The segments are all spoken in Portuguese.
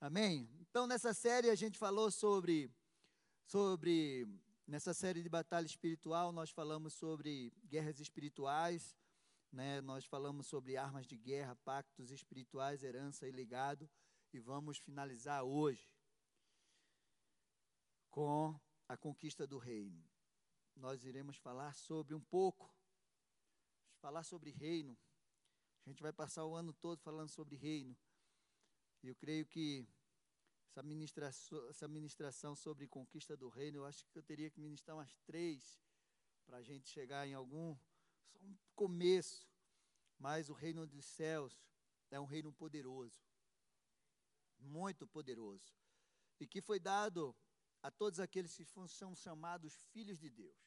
Amém? Então, nessa série a gente falou sobre, sobre, nessa série de batalha espiritual, nós falamos sobre guerras espirituais, né? nós falamos sobre armas de guerra, pactos espirituais, herança e legado, e vamos finalizar hoje com a conquista do reino. Nós iremos falar sobre um pouco, falar sobre reino. A gente vai passar o ano todo falando sobre reino. Eu creio que essa ministração, essa ministração sobre conquista do reino, eu acho que eu teria que ministrar umas três para a gente chegar em algum, só um começo. Mas o reino dos céus é um reino poderoso, muito poderoso, e que foi dado a todos aqueles que são chamados filhos de Deus.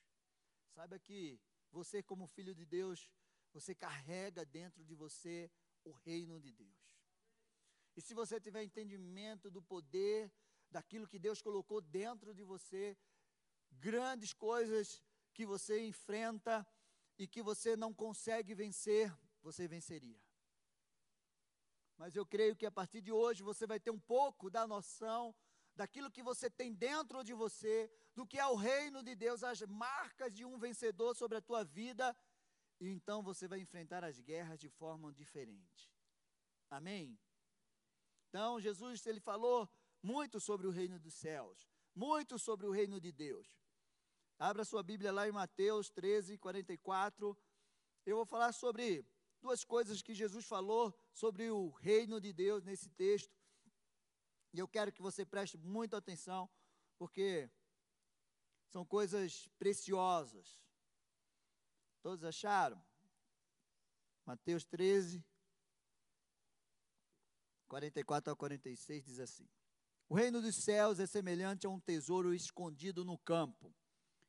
Saiba que você, como filho de Deus, você carrega dentro de você o reino de Deus. E se você tiver entendimento do poder, daquilo que Deus colocou dentro de você, grandes coisas que você enfrenta e que você não consegue vencer, você venceria. Mas eu creio que a partir de hoje você vai ter um pouco da noção daquilo que você tem dentro de você, do que é o reino de Deus, as marcas de um vencedor sobre a tua vida, e então você vai enfrentar as guerras de forma diferente. Amém? Então, Jesus, ele falou muito sobre o reino dos céus, muito sobre o reino de Deus. Abra sua Bíblia lá em Mateus 13, 44. Eu vou falar sobre duas coisas que Jesus falou sobre o reino de Deus nesse texto. E eu quero que você preste muita atenção, porque são coisas preciosas. Todos acharam? Mateus 13, 44 a 46 diz assim: O reino dos céus é semelhante a um tesouro escondido no campo,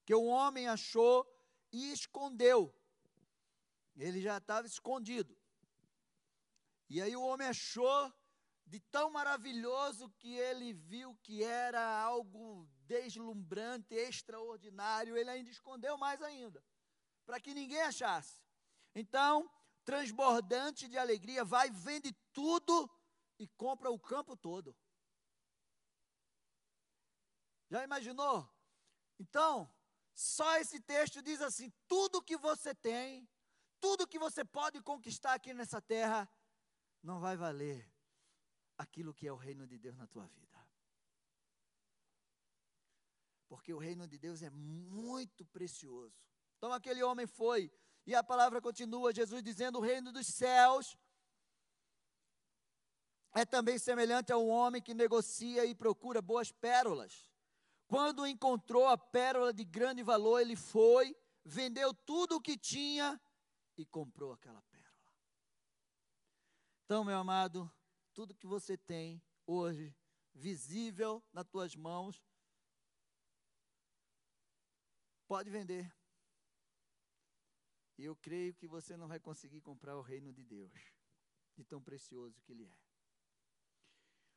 que o homem achou e escondeu. Ele já estava escondido. E aí o homem achou de tão maravilhoso que ele viu que era algo deslumbrante, extraordinário, ele ainda escondeu mais ainda, para que ninguém achasse. Então, transbordante de alegria, vai, vende tudo e compra o campo todo. Já imaginou? Então, só esse texto diz assim: tudo que você tem, tudo que você pode conquistar aqui nessa terra, não vai valer aquilo que é o reino de Deus na tua vida. Porque o reino de Deus é muito precioso. Então aquele homem foi, e a palavra continua, Jesus dizendo: o reino dos céus é também semelhante a um homem que negocia e procura boas pérolas. Quando encontrou a pérola de grande valor, ele foi, vendeu tudo o que tinha e comprou aquela pérola. Então, meu amado, tudo que você tem hoje visível nas tuas mãos, pode vender. E eu creio que você não vai conseguir comprar o reino de Deus, de tão precioso que ele é.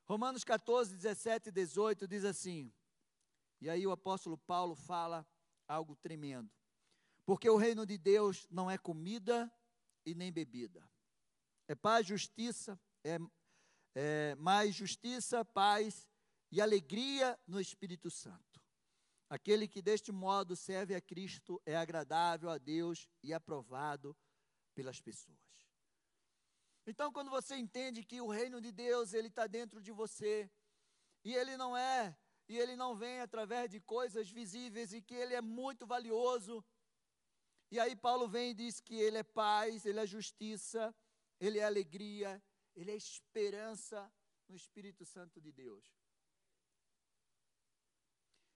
Romanos 14, 17 e 18 diz assim, e aí o apóstolo Paulo fala algo tremendo. Porque o reino de Deus não é comida e nem bebida. É paz, justiça, é é, mais justiça, paz e alegria no Espírito Santo. Aquele que deste modo serve a Cristo é agradável a Deus e aprovado pelas pessoas. Então, quando você entende que o reino de Deus ele está dentro de você e ele não é e ele não vem através de coisas visíveis e que ele é muito valioso. E aí Paulo vem e diz que ele é paz, ele é justiça, ele é alegria, ele é esperança no Espírito Santo de Deus.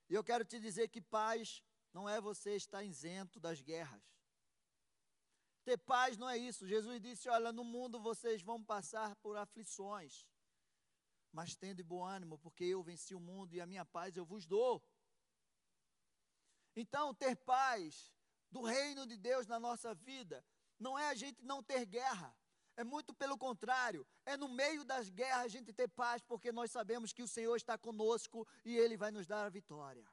E eu quero te dizer que paz não é você estar isento das guerras. Ter paz não é isso. Jesus disse: Olha, no mundo vocês vão passar por aflições, mas tendo bom ânimo, porque eu venci o mundo e a minha paz eu vos dou. Então, ter paz do reino de Deus na nossa vida não é a gente não ter guerra, é muito pelo contrário. É no meio das guerras a gente ter paz, porque nós sabemos que o Senhor está conosco e Ele vai nos dar a vitória.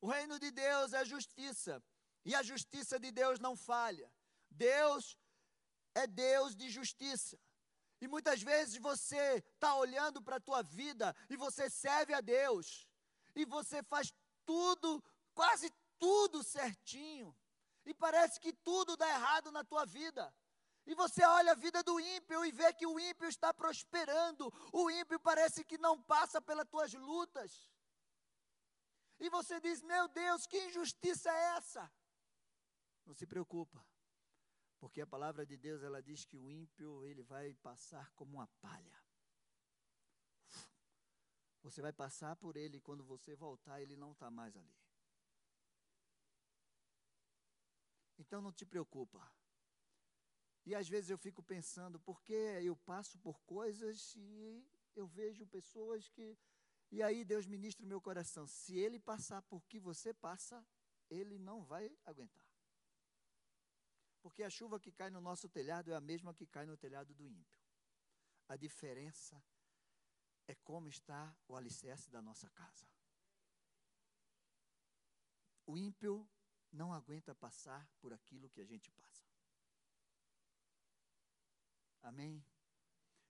O reino de Deus é justiça. E a justiça de Deus não falha. Deus é Deus de justiça. E muitas vezes você está olhando para a tua vida e você serve a Deus. E você faz tudo, quase tudo certinho. E parece que tudo dá errado na tua vida. E você olha a vida do ímpio e vê que o ímpio está prosperando. O ímpio parece que não passa pelas tuas lutas. E você diz: Meu Deus, que injustiça é essa? Não se preocupa. Porque a palavra de Deus, ela diz que o ímpio, ele vai passar como uma palha. Você vai passar por ele e quando você voltar, ele não está mais ali. Então não te preocupa. E às vezes eu fico pensando, por que eu passo por coisas e eu vejo pessoas que. E aí Deus ministra o meu coração. Se ele passar por que você passa, ele não vai aguentar. Porque a chuva que cai no nosso telhado é a mesma que cai no telhado do ímpio. A diferença é como está o alicerce da nossa casa. O ímpio não aguenta passar por aquilo que a gente passa. Amém?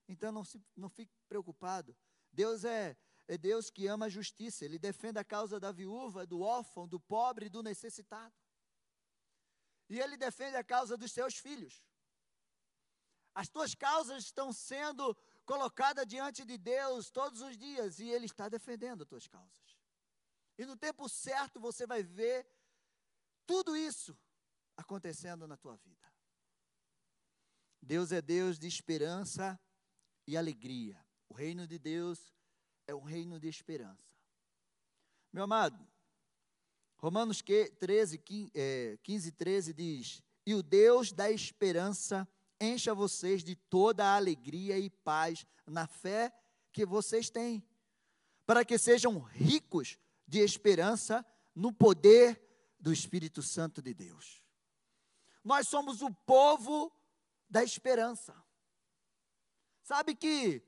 Então não, se, não fique preocupado. Deus é, é Deus que ama a justiça. Ele defende a causa da viúva, do órfão, do pobre e do necessitado. E ele defende a causa dos seus filhos. As tuas causas estão sendo colocadas diante de Deus todos os dias e ele está defendendo as tuas causas. E no tempo certo você vai ver tudo isso acontecendo na tua vida. Deus é Deus de esperança e alegria. O reino de Deus é um reino de esperança. Meu amado, Romanos 13, 15, 13 diz: E o Deus da esperança encha vocês de toda a alegria e paz na fé que vocês têm, para que sejam ricos de esperança no poder do Espírito Santo de Deus. Nós somos o povo da esperança. Sabe que,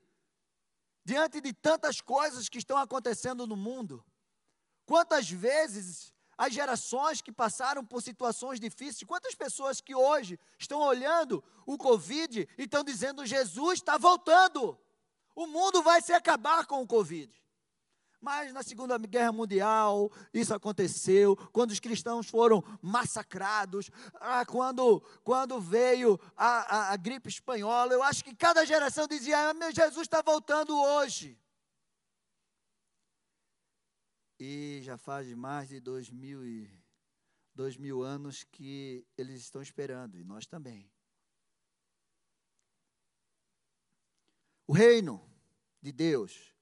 diante de tantas coisas que estão acontecendo no mundo, quantas vezes as gerações que passaram por situações difíceis, quantas pessoas que hoje estão olhando o Covid e estão dizendo: Jesus está voltando, o mundo vai se acabar com o Covid. Mas na Segunda Guerra Mundial, isso aconteceu, quando os cristãos foram massacrados, ah, quando, quando veio a, a, a, gripe espanhola, eu acho que cada geração dizia: ah, meu Jesus está voltando hoje. E já faz mais de dois mil, e, dois mil anos que eles estão esperando, e nós também. O reino de Deus,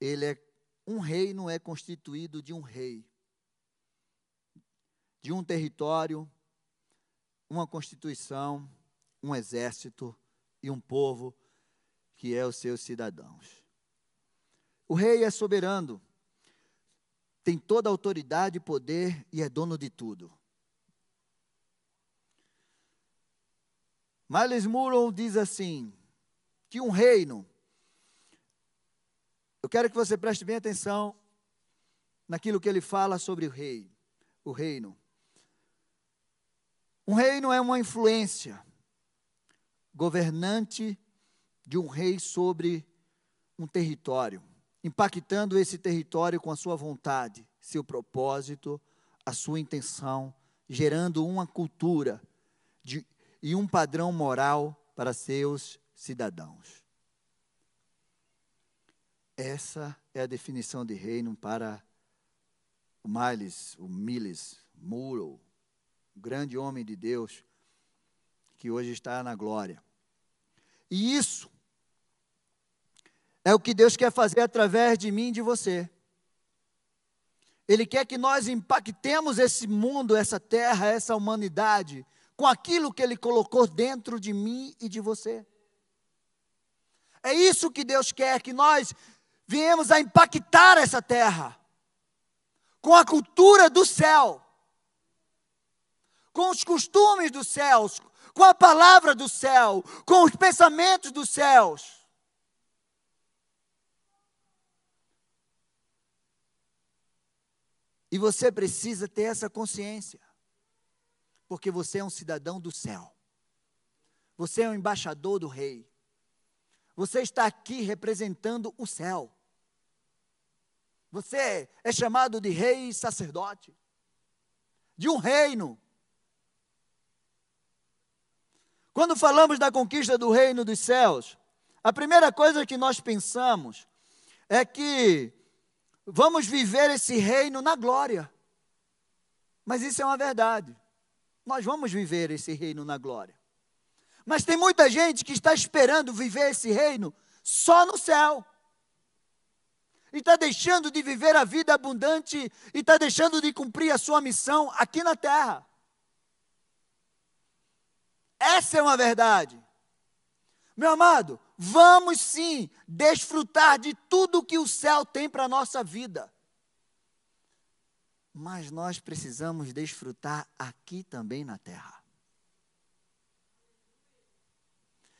ele é um reino é constituído de um rei, de um território, uma constituição, um exército e um povo que é os seus cidadãos. O rei é soberano tem toda a autoridade e poder e é dono de tudo. Miles Murrow diz assim: que um reino, eu quero que você preste bem atenção naquilo que ele fala sobre o rei, o reino. Um reino é uma influência governante de um rei sobre um território impactando esse território com a sua vontade, seu propósito, a sua intenção, gerando uma cultura de, e um padrão moral para seus cidadãos. Essa é a definição de reino para o Miles, o Miles Muro, o grande homem de Deus que hoje está na glória. E isso é o que Deus quer fazer através de mim e de você. Ele quer que nós impactemos esse mundo, essa terra, essa humanidade, com aquilo que Ele colocou dentro de mim e de você. É isso que Deus quer, que nós viemos a impactar essa terra, com a cultura do céu, com os costumes dos céus, com a palavra do céu, com os pensamentos dos céus. E você precisa ter essa consciência, porque você é um cidadão do céu, você é um embaixador do rei, Você está aqui representando o céu. Você é chamado de rei e sacerdote, de um reino. Quando falamos da conquista do reino dos céus, a primeira coisa que nós pensamos é que vamos viver esse reino na glória. Mas isso é uma verdade. Nós vamos viver esse reino na glória. Mas tem muita gente que está esperando viver esse reino só no céu. E está deixando de viver a vida abundante e está deixando de cumprir a sua missão aqui na terra. Essa é uma verdade. Meu amado, vamos sim desfrutar de tudo que o céu tem para a nossa vida. Mas nós precisamos desfrutar aqui também na terra.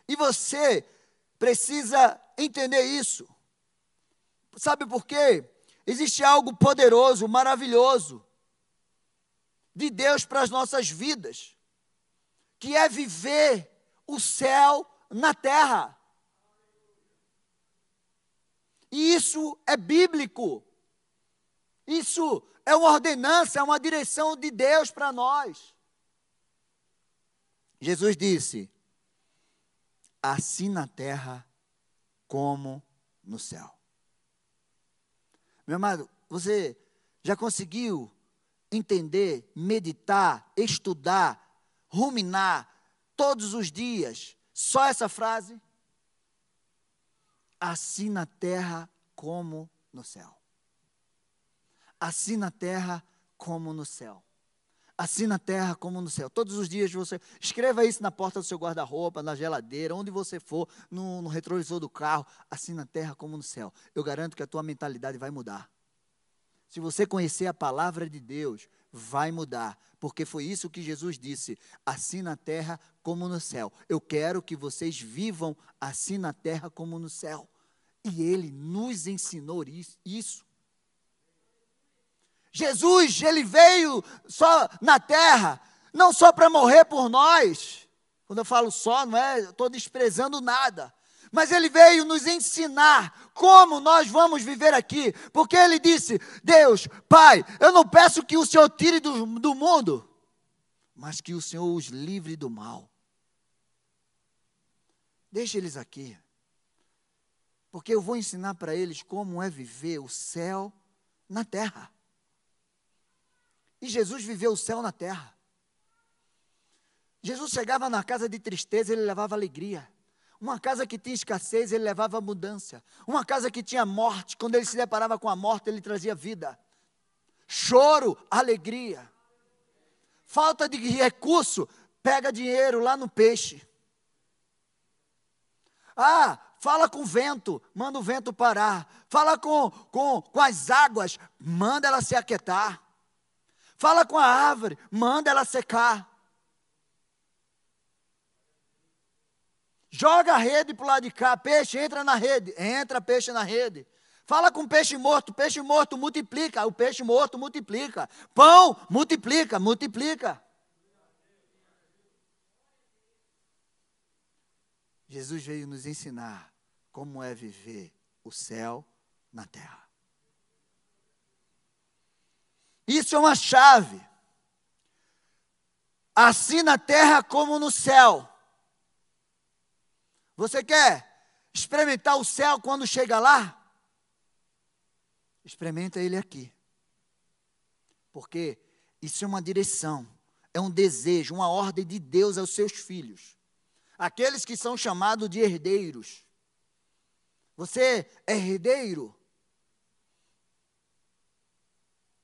E você precisa entender isso. Sabe por quê? Existe algo poderoso, maravilhoso de Deus para as nossas vidas, que é viver o céu na terra. E isso é bíblico. Isso é uma ordenança, é uma direção de Deus para nós. Jesus disse: assim na terra como no céu. Meu amado, você já conseguiu entender, meditar, estudar, ruminar todos os dias só essa frase? Assim na terra como no céu. Assim na terra como no céu. Assim na terra como no céu. Todos os dias você. Escreva isso na porta do seu guarda-roupa, na geladeira, onde você for, no, no retrovisor do carro. Assim na terra como no céu. Eu garanto que a tua mentalidade vai mudar. Se você conhecer a palavra de Deus, vai mudar, porque foi isso que Jesus disse: assim na terra como no céu. Eu quero que vocês vivam assim na terra como no céu. E ele nos ensinou isso. Jesus, ele veio só na terra, não só para morrer por nós. Quando eu falo só, não é, estou desprezando nada. Mas ele veio nos ensinar como nós vamos viver aqui. Porque ele disse: Deus, Pai, eu não peço que o Senhor tire do, do mundo, mas que o Senhor os livre do mal. Deixe eles aqui. Porque eu vou ensinar para eles como é viver o céu na terra. E Jesus viveu o céu na terra. Jesus chegava na casa de tristeza, ele levava alegria. Uma casa que tinha escassez, ele levava abundância. Uma casa que tinha morte, quando ele se deparava com a morte, ele trazia vida. Choro, alegria. Falta de recurso, pega dinheiro lá no peixe. Ah, fala com o vento, manda o vento parar. Fala com, com, com as águas, manda ela se aquietar. Fala com a árvore, manda ela secar. Joga a rede para o lado de cá, peixe entra na rede, entra peixe na rede. Fala com peixe morto, peixe morto multiplica, o peixe morto multiplica. Pão multiplica, multiplica. Jesus veio nos ensinar como é viver o céu na terra. Isso é uma chave. Assim na terra como no céu. Você quer experimentar o céu quando chega lá? Experimenta ele aqui. Porque isso é uma direção, é um desejo, uma ordem de Deus aos seus filhos. Aqueles que são chamados de herdeiros. Você é herdeiro?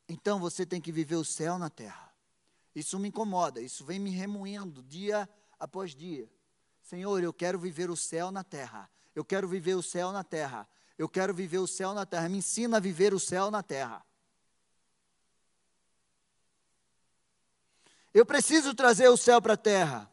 Então você tem que viver o céu na terra. Isso me incomoda, isso vem me remoendo dia após dia. Senhor, eu quero viver o céu na terra. Eu quero viver o céu na terra. Eu quero viver o céu na terra. Me ensina a viver o céu na terra. Eu preciso trazer o céu para a terra.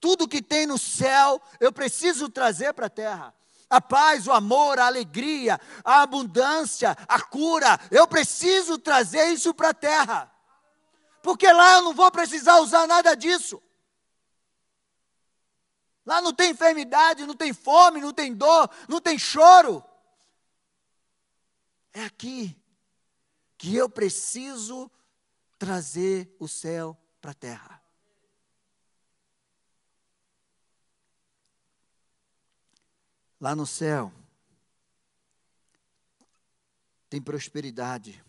Tudo que tem no céu, eu preciso trazer para a terra. A paz, o amor, a alegria, a abundância, a cura. Eu preciso trazer isso para a terra. Porque lá eu não vou precisar usar nada disso. Lá não tem enfermidade, não tem fome, não tem dor, não tem choro. É aqui que eu preciso trazer o céu para a terra. Lá no céu, tem prosperidade,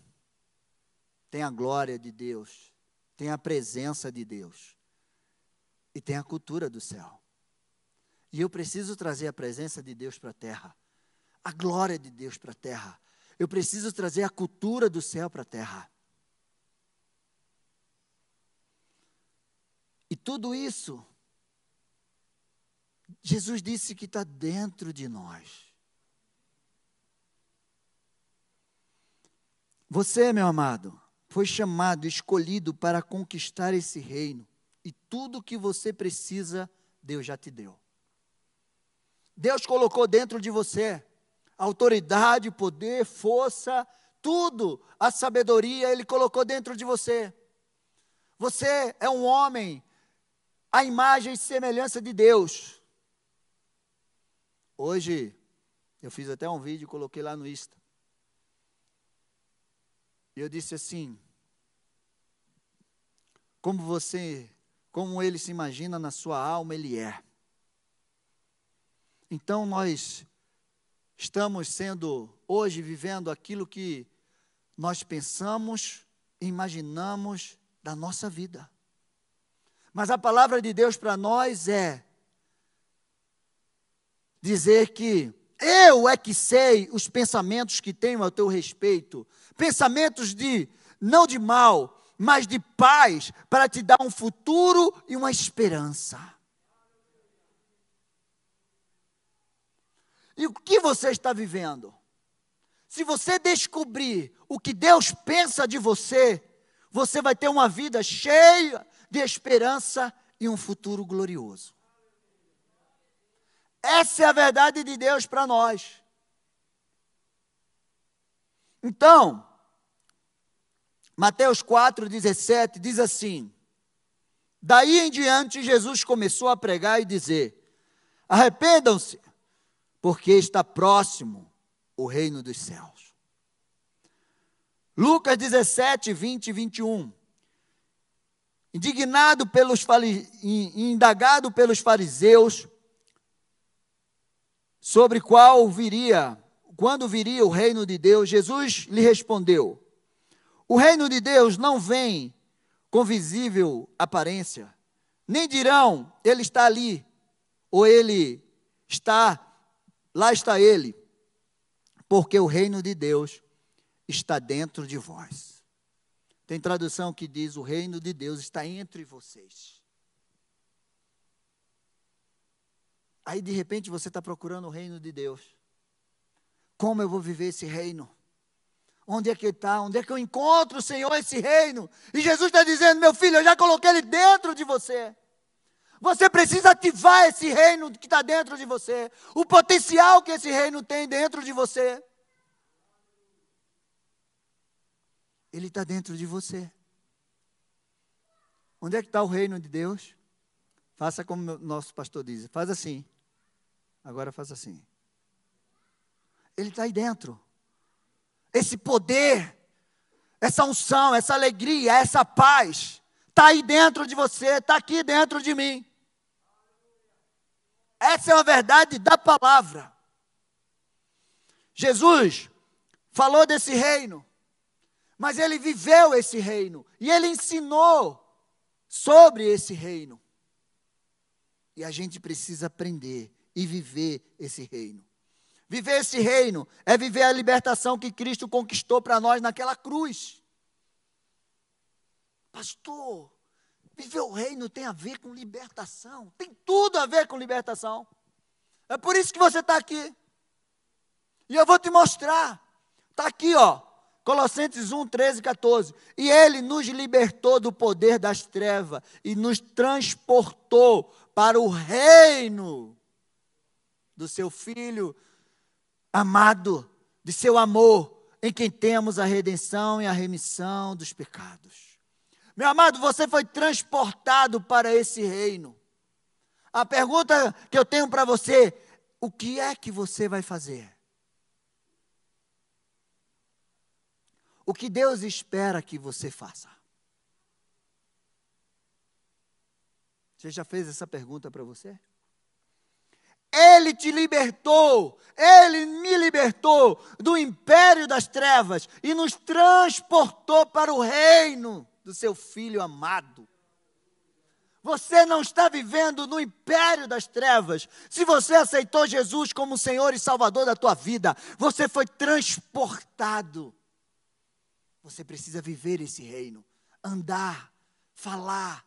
tem a glória de Deus, tem a presença de Deus e tem a cultura do céu. E eu preciso trazer a presença de Deus para a terra, a glória de Deus para a terra. Eu preciso trazer a cultura do céu para a terra. E tudo isso, Jesus disse que está dentro de nós. Você, meu amado, foi chamado, escolhido para conquistar esse reino. E tudo que você precisa, Deus já te deu. Deus colocou dentro de você autoridade, poder, força, tudo, a sabedoria, Ele colocou dentro de você. Você é um homem, a imagem e semelhança de Deus. Hoje, eu fiz até um vídeo e coloquei lá no Insta. E eu disse assim: como você, como ele se imagina na sua alma, ele é. Então nós estamos sendo hoje vivendo aquilo que nós pensamos, imaginamos da nossa vida. Mas a palavra de Deus para nós é dizer que eu é que sei os pensamentos que tenho a teu respeito, pensamentos de não de mal, mas de paz, para te dar um futuro e uma esperança. E o que você está vivendo? Se você descobrir o que Deus pensa de você, você vai ter uma vida cheia de esperança e um futuro glorioso. Essa é a verdade de Deus para nós. Então, Mateus 4,17 diz assim: Daí em diante, Jesus começou a pregar e dizer: Arrependam-se, porque está próximo o reino dos céus. Lucas 17, 20 e 21. Indignado pelos indagado pelos fariseus sobre qual viria, quando viria o reino de Deus, Jesus lhe respondeu: O reino de Deus não vem com visível aparência, nem dirão ele está ali ou ele está Lá está ele, porque o reino de Deus está dentro de vós. Tem tradução que diz: o reino de Deus está entre vocês. Aí de repente você está procurando o reino de Deus. Como eu vou viver esse reino? Onde é que está? Onde é que eu encontro, Senhor, esse reino? E Jesus está dizendo: meu filho, eu já coloquei ele dentro de você. Você precisa ativar esse reino que está dentro de você, o potencial que esse reino tem dentro de você. Ele está dentro de você. Onde é que está o reino de Deus? Faça como o nosso pastor diz: faz assim. Agora faz assim. Ele está aí dentro. Esse poder, essa unção, essa alegria, essa paz, está aí dentro de você, está aqui dentro de mim. Essa é uma verdade da palavra. Jesus falou desse reino, mas ele viveu esse reino e ele ensinou sobre esse reino. E a gente precisa aprender e viver esse reino. Viver esse reino é viver a libertação que Cristo conquistou para nós naquela cruz. Pastor, Viver o reino tem a ver com libertação. Tem tudo a ver com libertação. É por isso que você está aqui. E eu vou te mostrar. Está aqui, ó. Colossenses 1, 13 e 14. E ele nos libertou do poder das trevas e nos transportou para o reino do seu Filho amado, de seu amor, em quem temos a redenção e a remissão dos pecados. Meu amado, você foi transportado para esse reino. A pergunta que eu tenho para você: o que é que você vai fazer? O que Deus espera que você faça? Você já fez essa pergunta para você? Ele te libertou, Ele me libertou do império das trevas e nos transportou para o reino do seu Filho amado. Você não está vivendo no império das trevas. Se você aceitou Jesus como Senhor e Salvador da tua vida, você foi transportado. Você precisa viver esse reino, andar, falar,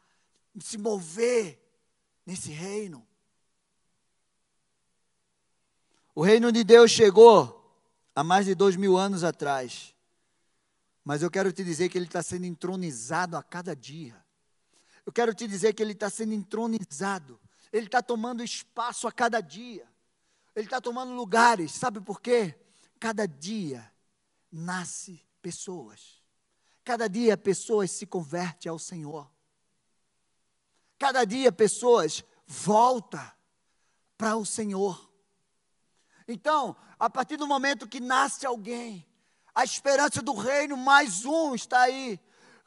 se mover nesse reino. O reino de Deus chegou há mais de dois mil anos atrás. Mas eu quero te dizer que ele está sendo entronizado a cada dia. Eu quero te dizer que ele está sendo entronizado. Ele está tomando espaço a cada dia. Ele está tomando lugares. Sabe por quê? Cada dia nasce pessoas. Cada dia pessoas se convertem ao Senhor. Cada dia pessoas voltam para o Senhor. Então, a partir do momento que nasce alguém, a esperança do reino, mais um está aí.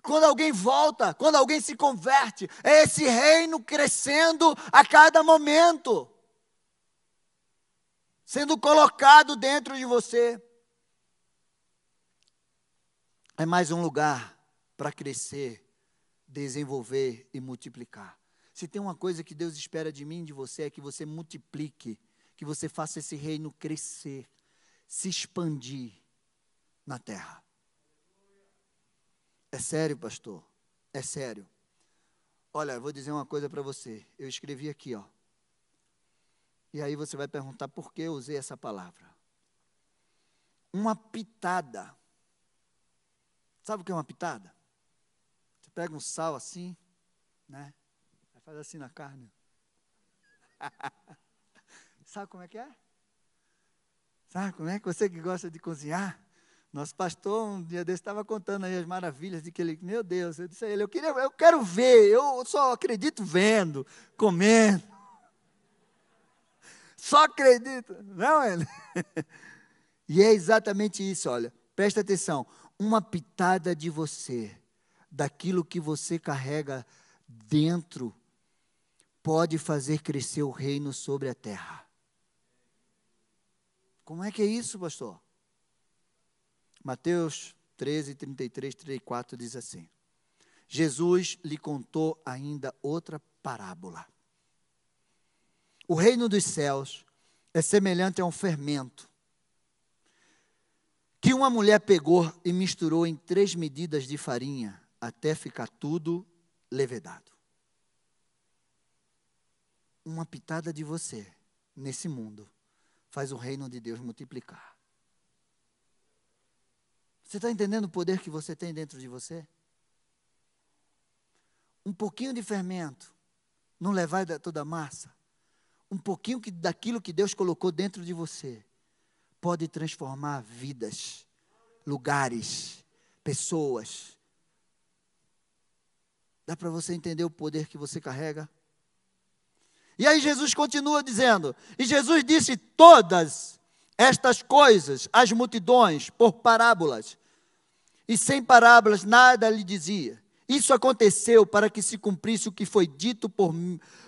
Quando alguém volta, quando alguém se converte, é esse reino crescendo a cada momento, sendo colocado dentro de você. É mais um lugar para crescer, desenvolver e multiplicar. Se tem uma coisa que Deus espera de mim e de você é que você multiplique, que você faça esse reino crescer, se expandir na terra. É sério, pastor? É sério. Olha, vou dizer uma coisa para você. Eu escrevi aqui, ó. E aí você vai perguntar por que eu usei essa palavra. Uma pitada. Sabe o que é uma pitada? Você pega um sal assim, né? Faz assim na carne. Sabe como é que é? Sabe como é que você que gosta de cozinhar? Nosso pastor, um dia desse, estava contando aí as maravilhas de que ele, meu Deus, eu disse a ele, eu, queria, eu quero ver, eu só acredito vendo, comendo. Só acredito, não é? E é exatamente isso, olha, presta atenção, uma pitada de você, daquilo que você carrega dentro pode fazer crescer o reino sobre a terra. Como é que é isso, pastor? Mateus 13, 33, 34 diz assim: Jesus lhe contou ainda outra parábola. O reino dos céus é semelhante a um fermento que uma mulher pegou e misturou em três medidas de farinha até ficar tudo levedado uma pitada de você nesse mundo faz o reino de Deus multiplicar. Você está entendendo o poder que você tem dentro de você? Um pouquinho de fermento não levar toda a massa. Um pouquinho que, daquilo que Deus colocou dentro de você pode transformar vidas, lugares, pessoas. Dá para você entender o poder que você carrega? E aí Jesus continua dizendo: E Jesus disse todas estas coisas às multidões por parábolas. E sem parábolas nada lhe dizia. Isso aconteceu para que se cumprisse o que foi dito por,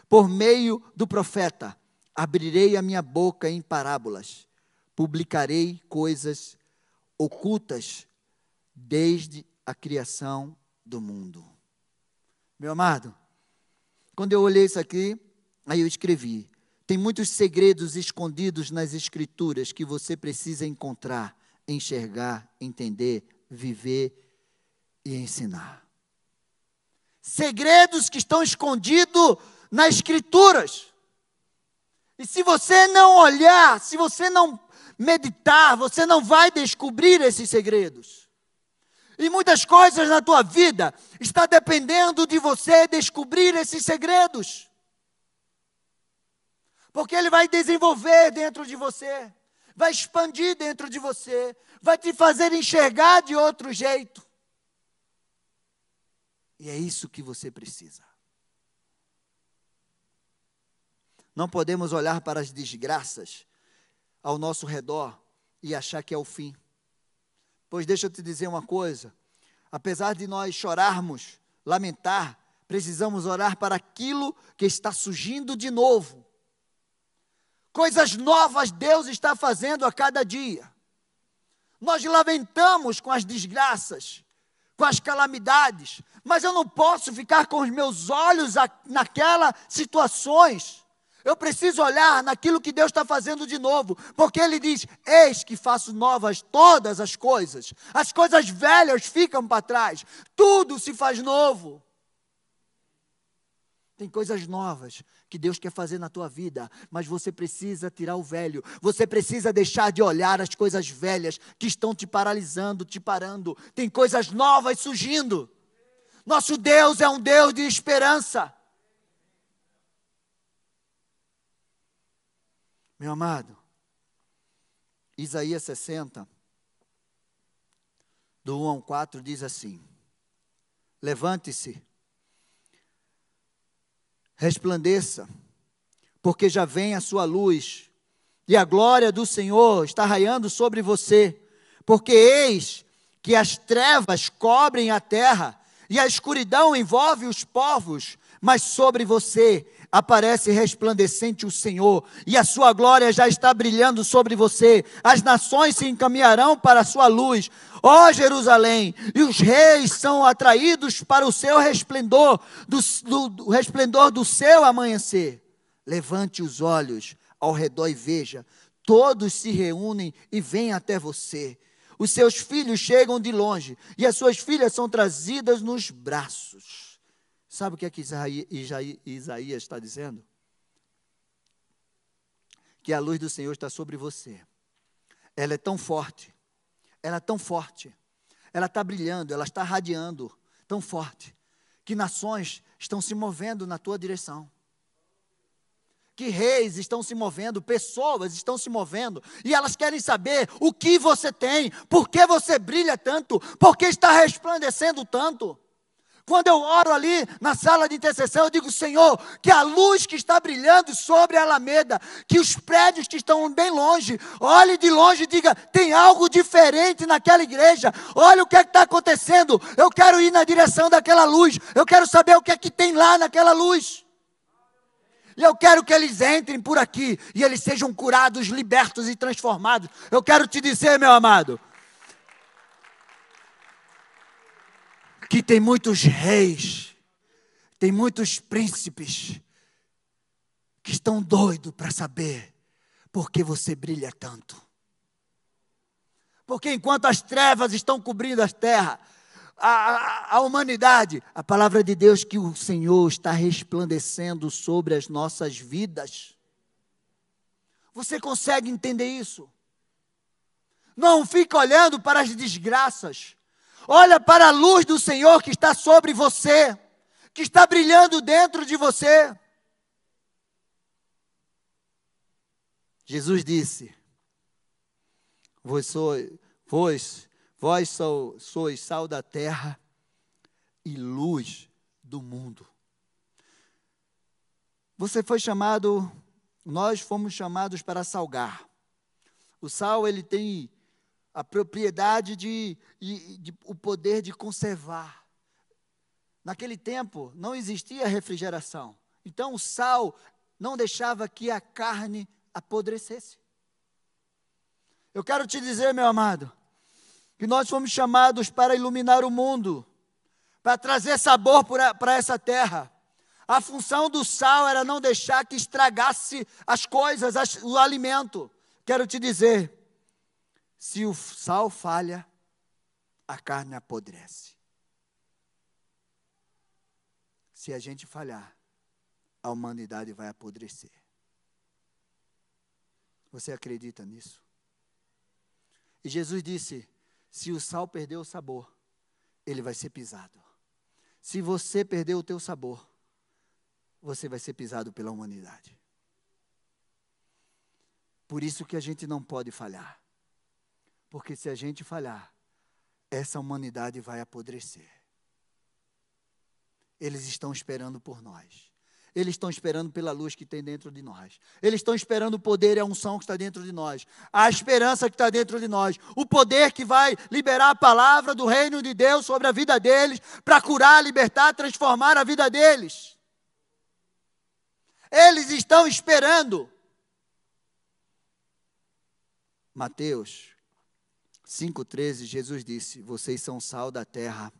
por meio do profeta: Abrirei a minha boca em parábolas, publicarei coisas ocultas desde a criação do mundo. Meu amado, quando eu olhei isso aqui, Aí eu escrevi: tem muitos segredos escondidos nas Escrituras que você precisa encontrar, enxergar, entender, viver e ensinar. Segredos que estão escondidos nas Escrituras. E se você não olhar, se você não meditar, você não vai descobrir esses segredos. E muitas coisas na tua vida está dependendo de você descobrir esses segredos. Porque Ele vai desenvolver dentro de você, vai expandir dentro de você, vai te fazer enxergar de outro jeito. E é isso que você precisa. Não podemos olhar para as desgraças ao nosso redor e achar que é o fim. Pois deixa eu te dizer uma coisa: apesar de nós chorarmos, lamentar, precisamos orar para aquilo que está surgindo de novo. Coisas novas Deus está fazendo a cada dia. Nós lamentamos com as desgraças, com as calamidades, mas eu não posso ficar com os meus olhos naquelas situações. Eu preciso olhar naquilo que Deus está fazendo de novo, porque Ele diz: Eis que faço novas todas as coisas, as coisas velhas ficam para trás, tudo se faz novo. Tem coisas novas que Deus quer fazer na tua vida, mas você precisa tirar o velho. Você precisa deixar de olhar as coisas velhas que estão te paralisando, te parando. Tem coisas novas surgindo. Nosso Deus é um Deus de esperança. Meu amado, Isaías 60, do 1 ao 4, diz assim: Levante-se resplandeça, porque já vem a sua luz, e a glória do Senhor está raiando sobre você, porque eis que as trevas cobrem a terra, e a escuridão envolve os povos, mas sobre você aparece resplandecente o Senhor, e a sua glória já está brilhando sobre você. As nações se encaminharão para a sua luz. Ó Jerusalém, e os reis são atraídos para o seu resplendor, do, do, do resplendor do seu amanhecer. Levante os olhos ao redor e veja, todos se reúnem e vêm até você. Os seus filhos chegam de longe e as suas filhas são trazidas nos braços. Sabe o que é que Isaías está dizendo? Que a luz do Senhor está sobre você. Ela é tão forte, ela é tão forte, ela está brilhando, ela está radiando, tão forte, que nações estão se movendo na tua direção que reis estão se movendo, pessoas estão se movendo, e elas querem saber o que você tem, por que você brilha tanto, por que está resplandecendo tanto. Quando eu oro ali na sala de intercessão, eu digo, Senhor, que a luz que está brilhando sobre a Alameda, que os prédios que estão bem longe, olhe de longe e diga: tem algo diferente naquela igreja, olha o que é está acontecendo. Eu quero ir na direção daquela luz, eu quero saber o que é que tem lá naquela luz. E eu quero que eles entrem por aqui e eles sejam curados, libertos e transformados. Eu quero te dizer, meu amado, que tem muitos reis, tem muitos príncipes que estão doidos para saber por que você brilha tanto. Porque enquanto as trevas estão cobrindo a terra, a, a, a, humanidade, a palavra de Deus que o Senhor está resplandecendo sobre as nossas vidas. Você consegue entender isso? Não fica olhando para as desgraças. Olha para a luz do Senhor que está sobre você, que está brilhando dentro de você. Jesus disse: Vós sois, vós, vós sois sal da terra e luz do mundo. Você foi chamado, nós fomos chamados para salgar. O sal ele tem a propriedade de, de, de, o poder de conservar. Naquele tempo não existia refrigeração. Então o sal não deixava que a carne apodrecesse. Eu quero te dizer, meu amado, que nós fomos chamados para iluminar o mundo, para trazer sabor para essa terra. A função do sal era não deixar que estragasse as coisas, as, o alimento. Quero te dizer, se o sal falha, a carne apodrece. Se a gente falhar, a humanidade vai apodrecer. Você acredita nisso? E Jesus disse: se o sal perder o sabor, ele vai ser pisado. Se você perder o teu sabor, você vai ser pisado pela humanidade. Por isso que a gente não pode falhar. Porque se a gente falhar, essa humanidade vai apodrecer. Eles estão esperando por nós. eles estão esperando pela luz que tem dentro de nós. Eles estão esperando o poder e a unção que está dentro de nós. A esperança que está dentro de nós. O poder que vai liberar a palavra do reino de Deus sobre a vida deles, para curar, libertar, transformar a vida deles. Eles estão esperando. Mateus 5,13, Jesus disse: Vocês são sal da terra.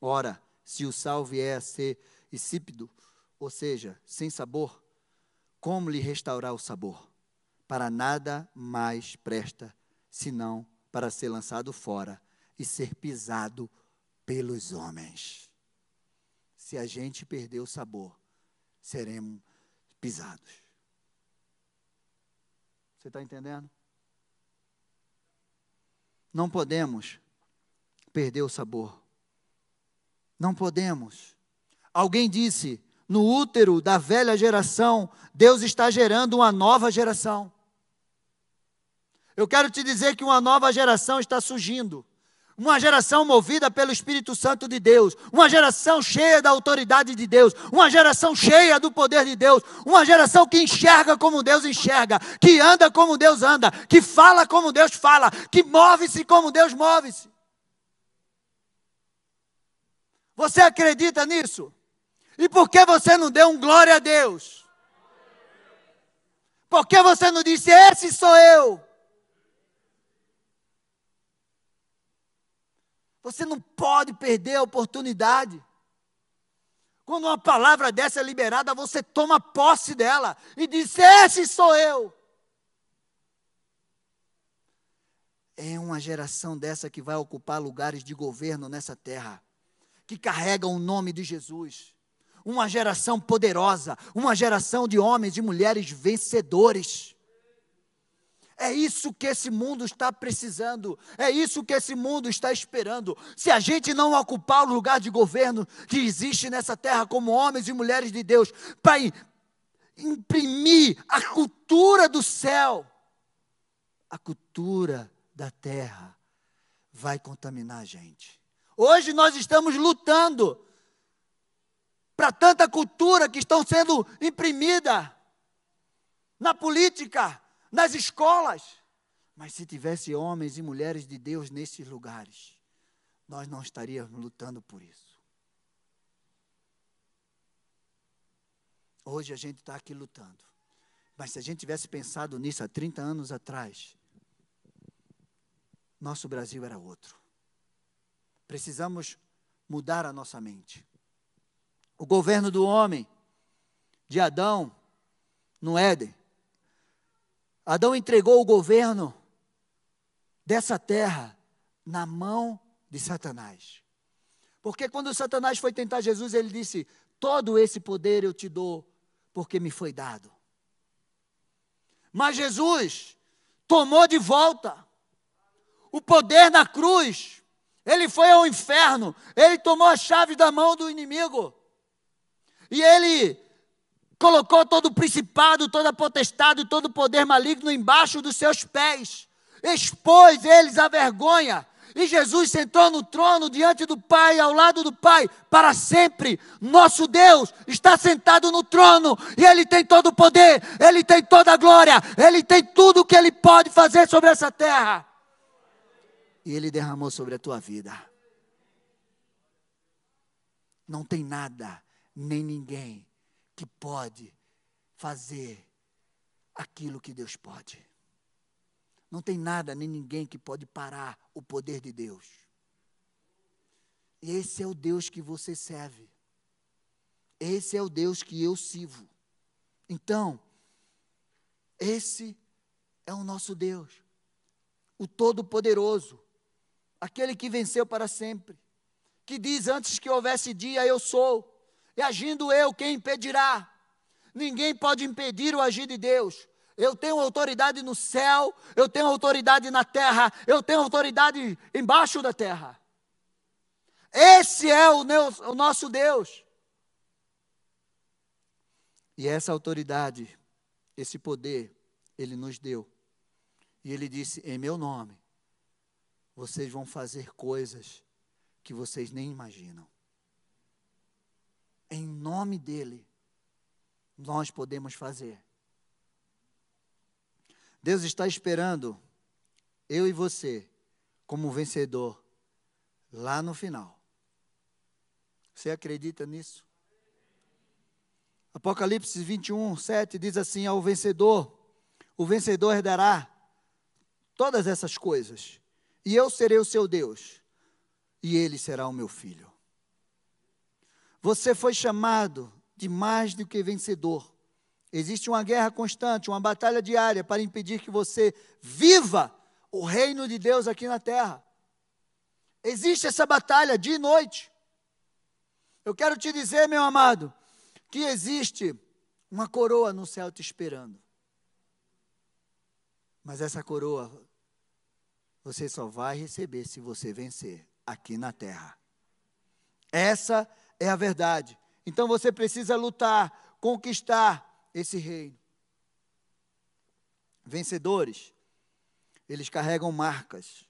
Ora, se o sal vier a ser insípido, ou seja, sem sabor, como lhe restaurar o sabor? Para nada mais presta, senão para ser lançado fora e ser pisado pelos homens. Se a gente perder o sabor, seremos pisados. Você está entendendo? Não podemos perder o sabor. Não podemos. Alguém disse: no útero da velha geração, Deus está gerando uma nova geração. Eu quero te dizer que uma nova geração está surgindo. Uma geração movida pelo Espírito Santo de Deus, uma geração cheia da autoridade de Deus, uma geração cheia do poder de Deus, uma geração que enxerga como Deus enxerga, que anda como Deus anda, que fala como Deus fala, que move-se como Deus move-se. Você acredita nisso? E por que você não deu um glória a Deus? Por que você não disse, esse sou eu? Você não pode perder a oportunidade. Quando uma palavra dessa é liberada, você toma posse dela e diz: Esse sou eu. É uma geração dessa que vai ocupar lugares de governo nessa terra, que carrega o nome de Jesus uma geração poderosa, uma geração de homens e mulheres vencedores. É isso que esse mundo está precisando, é isso que esse mundo está esperando. Se a gente não ocupar o lugar de governo que existe nessa terra como homens e mulheres de Deus, para imprimir a cultura do céu, a cultura da terra vai contaminar a gente. Hoje nós estamos lutando para tanta cultura que estão sendo imprimida na política, nas escolas. Mas se tivesse homens e mulheres de Deus nesses lugares, nós não estaríamos lutando por isso. Hoje a gente está aqui lutando. Mas se a gente tivesse pensado nisso há 30 anos atrás, nosso Brasil era outro. Precisamos mudar a nossa mente o governo do homem, de Adão, no Éden. Adão entregou o governo dessa terra na mão de Satanás. Porque quando Satanás foi tentar Jesus, ele disse: Todo esse poder eu te dou, porque me foi dado. Mas Jesus tomou de volta o poder na cruz. Ele foi ao inferno, ele tomou a chave da mão do inimigo. E ele colocou todo o principado, toda a potestade, todo o poder maligno embaixo dos seus pés. Expôs eles a vergonha. E Jesus sentou no trono diante do Pai, ao lado do Pai, para sempre. Nosso Deus está sentado no trono e Ele tem todo o poder, Ele tem toda a glória, Ele tem tudo o que Ele pode fazer sobre essa terra. E Ele derramou sobre a tua vida. Não tem nada nem ninguém que pode fazer aquilo que Deus pode. Não tem nada nem ninguém que pode parar o poder de Deus. Esse é o Deus que você serve. Esse é o Deus que eu sirvo. Então, esse é o nosso Deus, o Todo-Poderoso, aquele que venceu para sempre, que diz: Antes que houvesse dia, eu sou. E agindo eu, quem impedirá? Ninguém pode impedir o agir de Deus. Eu tenho autoridade no céu, eu tenho autoridade na terra, eu tenho autoridade embaixo da terra. Esse é o, meu, o nosso Deus. E essa autoridade, esse poder, Ele nos deu. E Ele disse: Em meu nome, vocês vão fazer coisas que vocês nem imaginam em nome dEle. nós podemos fazer. Deus está esperando eu e você como vencedor lá no final. Você acredita nisso? Apocalipse 21, 7 diz assim: Ao vencedor, o vencedor herdará todas essas coisas, e eu serei o seu Deus, e ele será o meu filho. Você foi chamado de mais do que vencedor. Existe uma guerra constante, uma batalha diária para impedir que você viva o reino de Deus aqui na terra. Existe essa batalha dia e noite. Eu quero te dizer, meu amado, que existe uma coroa no céu te esperando. Mas essa coroa você só vai receber se você vencer aqui na terra. Essa é a verdade. Então você precisa lutar, conquistar esse reino. Vencedores, eles carregam marcas.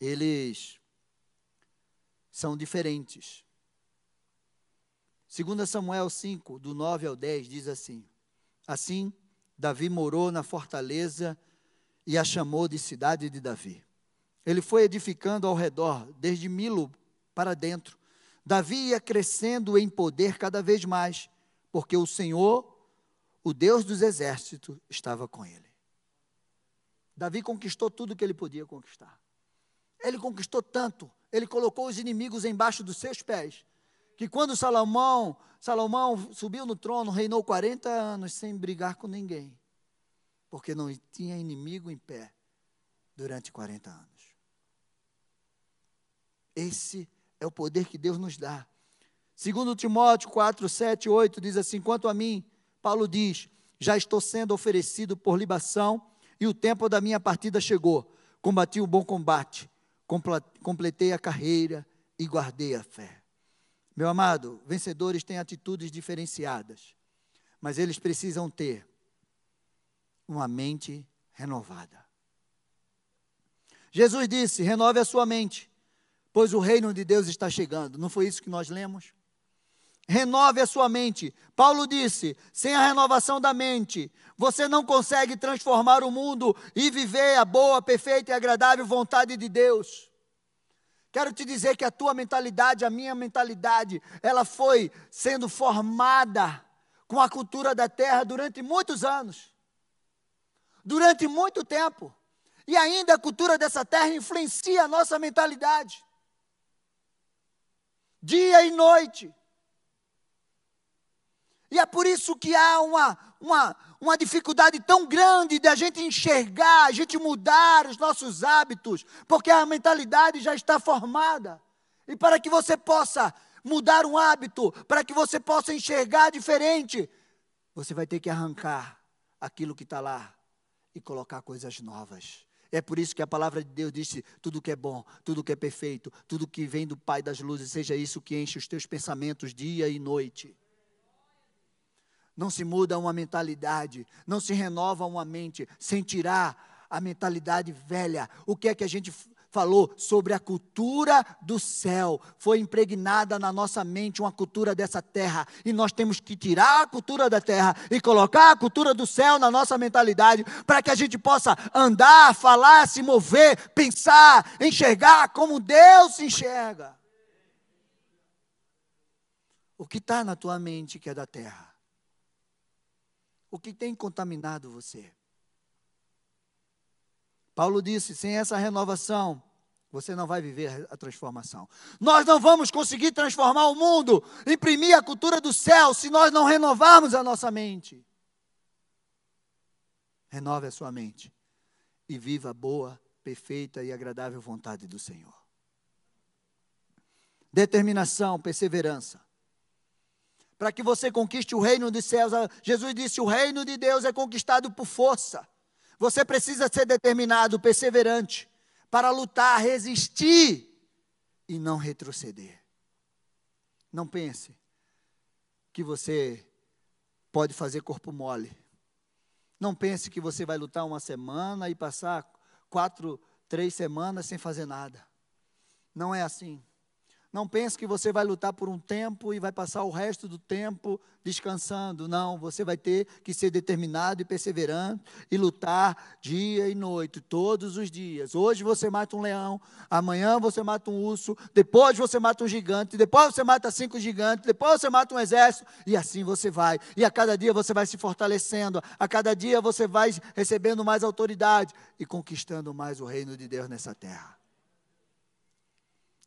Eles são diferentes. 2 Samuel 5, do 9 ao 10, diz assim: Assim, Davi morou na fortaleza e a chamou de cidade de Davi. Ele foi edificando ao redor, desde Milo para dentro. Davi ia crescendo em poder cada vez mais, porque o Senhor, o Deus dos exércitos, estava com ele. Davi conquistou tudo que ele podia conquistar. Ele conquistou tanto, ele colocou os inimigos embaixo dos seus pés, que quando Salomão, Salomão subiu no trono, reinou 40 anos sem brigar com ninguém, porque não tinha inimigo em pé durante 40 anos. Esse é o poder que Deus nos dá. Segundo Timóteo 4, 7, 8 diz assim: Quanto a mim, Paulo diz: Já estou sendo oferecido por libação e o tempo da minha partida chegou. Combati o bom combate, completei a carreira e guardei a fé. Meu amado, vencedores têm atitudes diferenciadas, mas eles precisam ter uma mente renovada. Jesus disse: renove a sua mente, pois o reino de Deus está chegando. Não foi isso que nós lemos? Renove a sua mente. Paulo disse: sem a renovação da mente, você não consegue transformar o mundo e viver a boa, perfeita e agradável vontade de Deus. Quero te dizer que a tua mentalidade, a minha mentalidade, ela foi sendo formada com a cultura da terra durante muitos anos. Durante muito tempo. E ainda a cultura dessa terra influencia a nossa mentalidade. Dia e noite. E é por isso que há uma, uma, uma dificuldade tão grande de a gente enxergar, a gente mudar os nossos hábitos, porque a mentalidade já está formada. E para que você possa mudar um hábito, para que você possa enxergar diferente, você vai ter que arrancar aquilo que está lá e colocar coisas novas. É por isso que a palavra de Deus disse: tudo que é bom, tudo que é perfeito, tudo que vem do Pai das luzes, seja isso que enche os teus pensamentos dia e noite. Não se muda uma mentalidade, não se renova uma mente sem tirar a mentalidade velha. O que é que a gente falou sobre a cultura do céu? Foi impregnada na nossa mente uma cultura dessa terra, e nós temos que tirar a cultura da terra e colocar a cultura do céu na nossa mentalidade, para que a gente possa andar, falar, se mover, pensar, enxergar como Deus se enxerga. O que está na tua mente que é da terra? o que tem contaminado você. Paulo disse: sem essa renovação, você não vai viver a transformação. Nós não vamos conseguir transformar o mundo, imprimir a cultura do céu, se nós não renovarmos a nossa mente. Renove a sua mente e viva a boa, perfeita e agradável vontade do Senhor. Determinação, perseverança para que você conquiste o reino dos céus. Jesus disse: o reino de Deus é conquistado por força. Você precisa ser determinado, perseverante, para lutar, resistir e não retroceder. Não pense que você pode fazer corpo mole. Não pense que você vai lutar uma semana e passar quatro, três semanas sem fazer nada. Não é assim. Não pense que você vai lutar por um tempo e vai passar o resto do tempo descansando. Não, você vai ter que ser determinado e perseverante e lutar dia e noite, todos os dias. Hoje você mata um leão, amanhã você mata um urso, depois você mata um gigante, depois você mata cinco gigantes, depois você mata um exército, e assim você vai. E a cada dia você vai se fortalecendo, a cada dia você vai recebendo mais autoridade e conquistando mais o reino de Deus nessa terra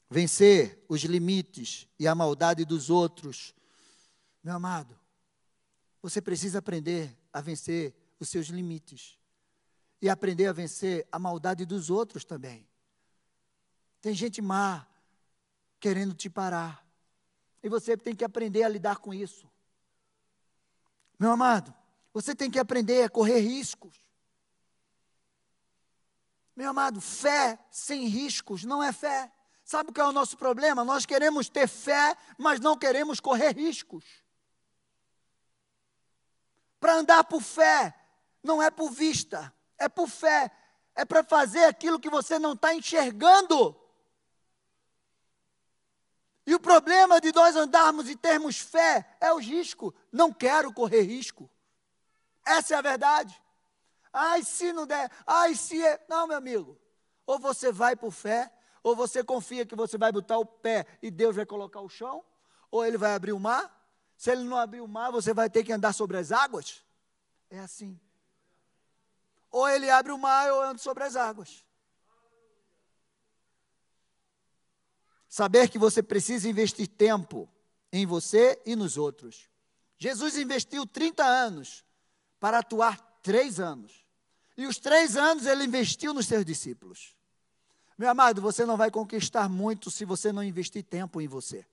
vencer os limites e a maldade dos outros. Meu amado, você precisa aprender a vencer os seus limites e aprender a vencer a maldade dos outros também. Tem gente má querendo te parar. E você tem que aprender a lidar com isso. Meu amado, você tem que aprender a correr riscos. Meu amado, fé sem riscos não é fé. Sabe o que é o nosso problema? Nós queremos ter fé, mas não queremos correr riscos. Para andar por fé, não é por vista, é por fé. É para fazer aquilo que você não está enxergando. E o problema de nós andarmos e termos fé é o risco. Não quero correr risco. Essa é a verdade. Ai, se não der. Ai, se. É... Não, meu amigo. Ou você vai por fé, ou você confia que você vai botar o pé e Deus vai colocar o chão? Ou ele vai abrir o mar? Se ele não abrir o mar, você vai ter que andar sobre as águas? É assim. Ou ele abre o mar ou eu ando sobre as águas. Saber que você precisa investir tempo em você e nos outros. Jesus investiu 30 anos para atuar três anos. E os três anos ele investiu nos seus discípulos. Meu amado, você não vai conquistar muito se você não investir tempo em você.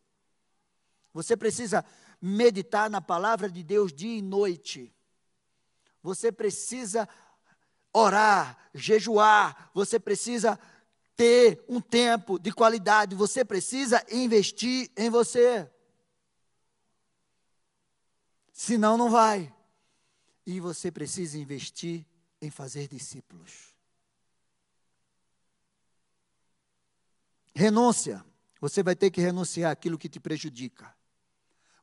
Você precisa meditar na palavra de Deus dia e noite. Você precisa orar, jejuar, você precisa ter um tempo de qualidade, você precisa investir em você. Senão, não vai. E você precisa investir em fazer discípulos. Renúncia. Você vai ter que renunciar aquilo que te prejudica.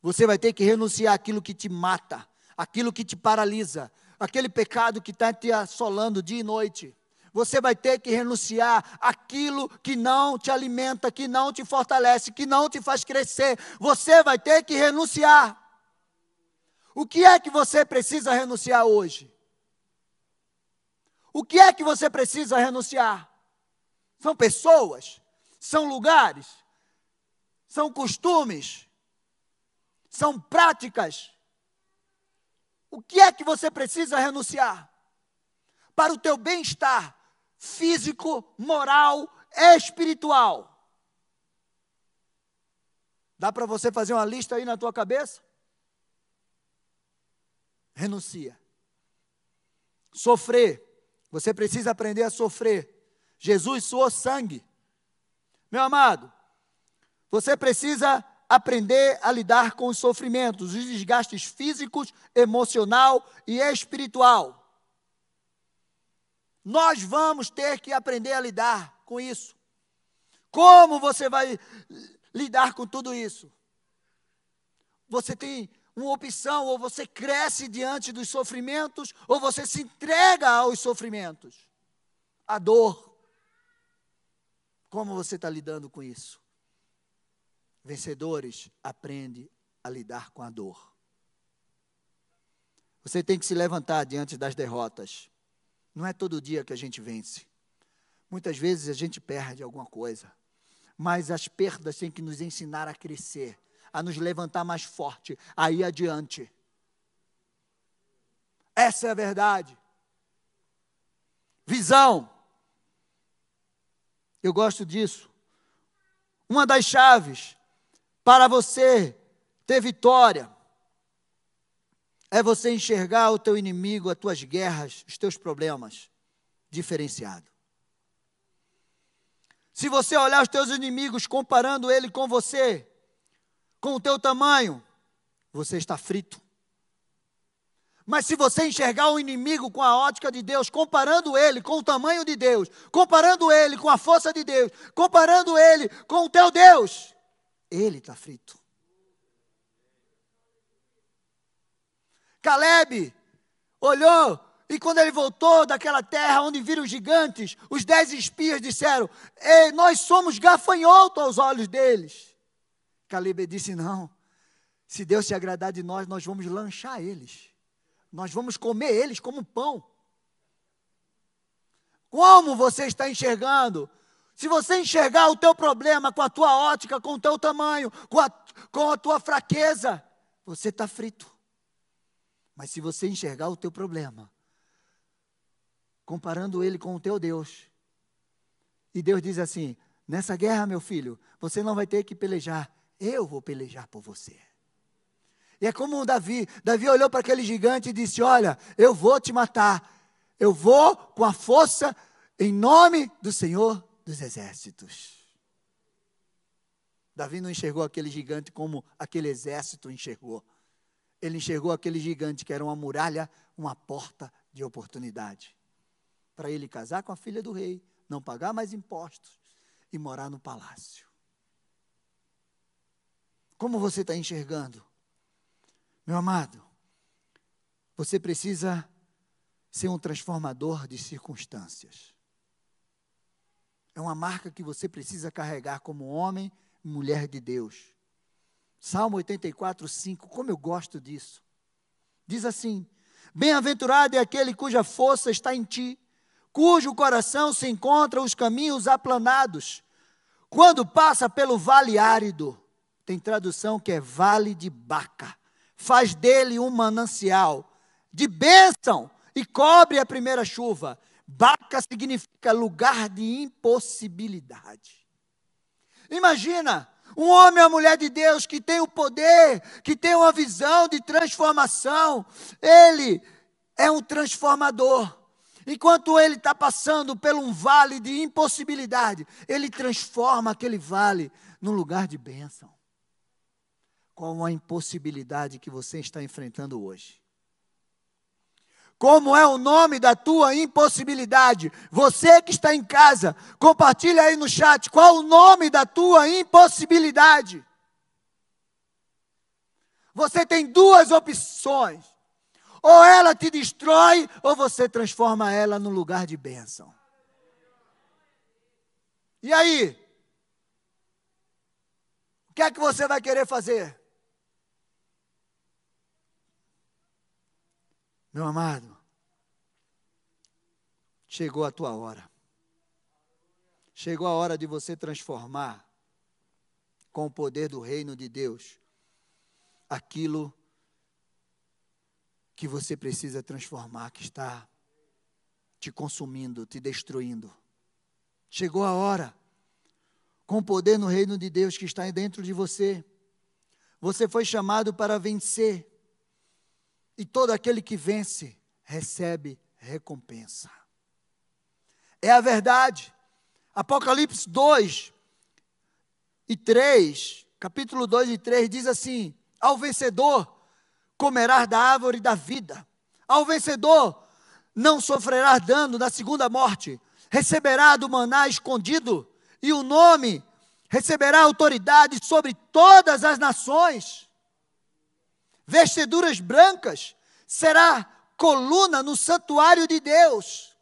Você vai ter que renunciar aquilo que te mata, aquilo que te paralisa, aquele pecado que está te assolando dia e noite. Você vai ter que renunciar aquilo que não te alimenta, que não te fortalece, que não te faz crescer. Você vai ter que renunciar. O que é que você precisa renunciar hoje? O que é que você precisa renunciar? São pessoas? São lugares, são costumes, são práticas. O que é que você precisa renunciar? Para o teu bem-estar físico, moral, espiritual. Dá para você fazer uma lista aí na tua cabeça? Renuncia. Sofrer. Você precisa aprender a sofrer. Jesus suou sangue. Meu amado, você precisa aprender a lidar com os sofrimentos, os desgastes físicos, emocional e espiritual. Nós vamos ter que aprender a lidar com isso. Como você vai lidar com tudo isso? Você tem uma opção, ou você cresce diante dos sofrimentos, ou você se entrega aos sofrimentos. A dor, como você está lidando com isso? Vencedores aprende a lidar com a dor. Você tem que se levantar diante das derrotas. Não é todo dia que a gente vence. Muitas vezes a gente perde alguma coisa. Mas as perdas têm que nos ensinar a crescer, a nos levantar mais forte, a ir adiante. Essa é a verdade. Visão. Eu gosto disso. Uma das chaves para você ter vitória é você enxergar o teu inimigo, as tuas guerras, os teus problemas diferenciado. Se você olhar os teus inimigos comparando ele com você, com o teu tamanho, você está frito. Mas se você enxergar o inimigo com a ótica de Deus, comparando ele com o tamanho de Deus, comparando ele com a força de Deus, comparando ele com o teu Deus, ele está frito. Caleb olhou e quando ele voltou daquela terra onde viram os gigantes, os dez espias disseram: Nós somos gafanhoto aos olhos deles. Caleb disse: Não, se Deus se agradar de nós, nós vamos lanchar eles, nós vamos comer eles como pão. Como você está enxergando? Se você enxergar o teu problema com a tua ótica, com o teu tamanho, com a, com a tua fraqueza, você está frito. Mas se você enxergar o teu problema, comparando ele com o teu Deus, e Deus diz assim: nessa guerra, meu filho, você não vai ter que pelejar, eu vou pelejar por você. E é como Davi: Davi olhou para aquele gigante e disse: Olha, eu vou te matar, eu vou com a força em nome do Senhor dos exércitos. Davi não enxergou aquele gigante como aquele exército enxergou. Ele enxergou aquele gigante que era uma muralha, uma porta de oportunidade. Para ele casar com a filha do rei, não pagar mais impostos e morar no palácio. Como você está enxergando? Meu amado, você precisa ser um transformador de circunstâncias. É uma marca que você precisa carregar como homem e mulher de Deus. Salmo 84, 5, como eu gosto disso. Diz assim: Bem-aventurado é aquele cuja força está em ti, cujo coração se encontra os caminhos aplanados. Quando passa pelo vale árido, tem tradução que é vale de Baca, faz dele um manancial de bênção e cobre a primeira chuva. Baca significa lugar de impossibilidade. Imagina um homem ou mulher de Deus que tem o poder, que tem uma visão de transformação. Ele é um transformador. Enquanto ele está passando por um vale de impossibilidade, ele transforma aquele vale num lugar de bênção. Qual a impossibilidade que você está enfrentando hoje? Como é o nome da tua impossibilidade? Você que está em casa, compartilha aí no chat. Qual o nome da tua impossibilidade? Você tem duas opções. Ou ela te destrói, ou você transforma ela num lugar de bênção. E aí? O que é que você vai querer fazer? Meu amado, chegou a tua hora. Chegou a hora de você transformar com o poder do reino de Deus aquilo que você precisa transformar, que está te consumindo, te destruindo. Chegou a hora, com o poder no reino de Deus que está dentro de você. Você foi chamado para vencer. E todo aquele que vence recebe recompensa. É a verdade. Apocalipse 2 e 3, capítulo 2 e 3 diz assim: Ao vencedor comerás da árvore da vida. Ao vencedor não sofrerá dano na segunda morte. Receberá do maná escondido e o nome receberá autoridade sobre todas as nações vestiduras brancas, será coluna no santuário de Deus,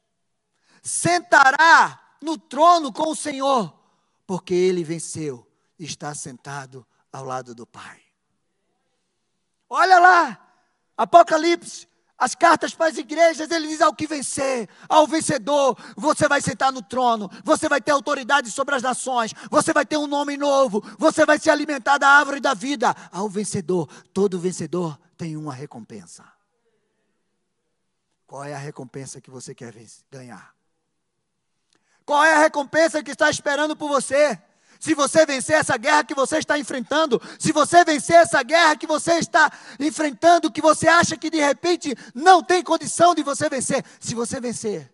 sentará no trono com o Senhor, porque ele venceu e está sentado ao lado do Pai. Olha lá, Apocalipse, as cartas para as igrejas, ele diz ao que vencer, ao vencedor, você vai sentar no trono, você vai ter autoridade sobre as nações, você vai ter um nome novo, você vai se alimentar da árvore da vida. Ao vencedor, todo vencedor tem uma recompensa. Qual é a recompensa que você quer ganhar? Qual é a recompensa que está esperando por você? Se você vencer essa guerra que você está enfrentando, se você vencer essa guerra que você está enfrentando, que você acha que de repente não tem condição de você vencer, se você vencer,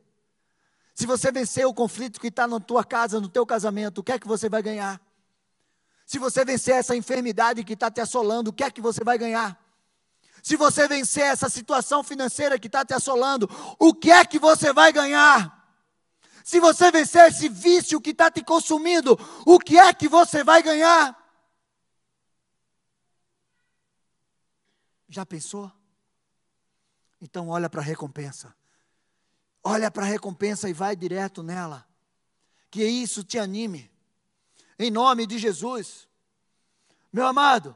se você vencer o conflito que está na tua casa, no teu casamento, o que é que você vai ganhar? Se você vencer essa enfermidade que está te assolando, o que é que você vai ganhar? Se você vencer essa situação financeira que está te assolando, o que é que você vai ganhar? Se você vencer esse vício que está te consumindo, o que é que você vai ganhar? Já pensou? Então olha para a recompensa. Olha para a recompensa e vai direto nela. Que isso te anime. Em nome de Jesus. Meu amado,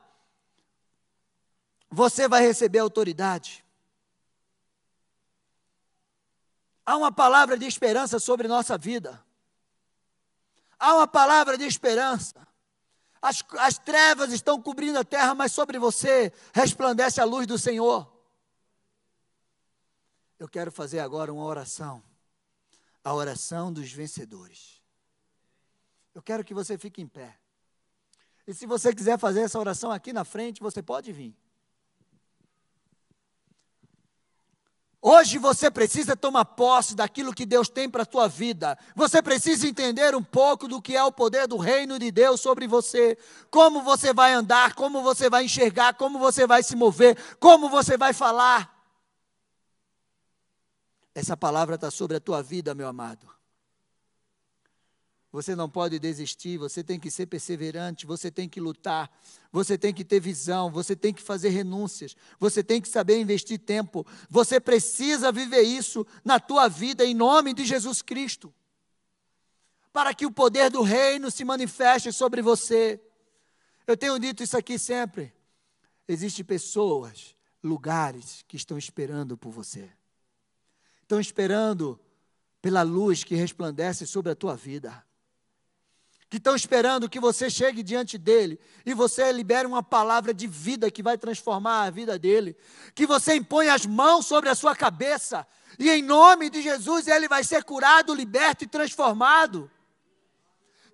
você vai receber autoridade. Há uma palavra de esperança sobre nossa vida. Há uma palavra de esperança. As, as trevas estão cobrindo a terra, mas sobre você resplandece a luz do Senhor. Eu quero fazer agora uma oração. A oração dos vencedores. Eu quero que você fique em pé. E se você quiser fazer essa oração aqui na frente, você pode vir. Hoje você precisa tomar posse daquilo que Deus tem para a sua vida. Você precisa entender um pouco do que é o poder do reino de Deus sobre você. Como você vai andar, como você vai enxergar, como você vai se mover, como você vai falar. Essa palavra está sobre a tua vida, meu amado. Você não pode desistir, você tem que ser perseverante, você tem que lutar, você tem que ter visão, você tem que fazer renúncias, você tem que saber investir tempo. Você precisa viver isso na tua vida em nome de Jesus Cristo. Para que o poder do reino se manifeste sobre você. Eu tenho dito isso aqui sempre. Existem pessoas, lugares que estão esperando por você estão esperando pela luz que resplandece sobre a tua vida. Que estão esperando que você chegue diante dele e você libere uma palavra de vida que vai transformar a vida dele. Que você impõe as mãos sobre a sua cabeça e em nome de Jesus ele vai ser curado, liberto e transformado.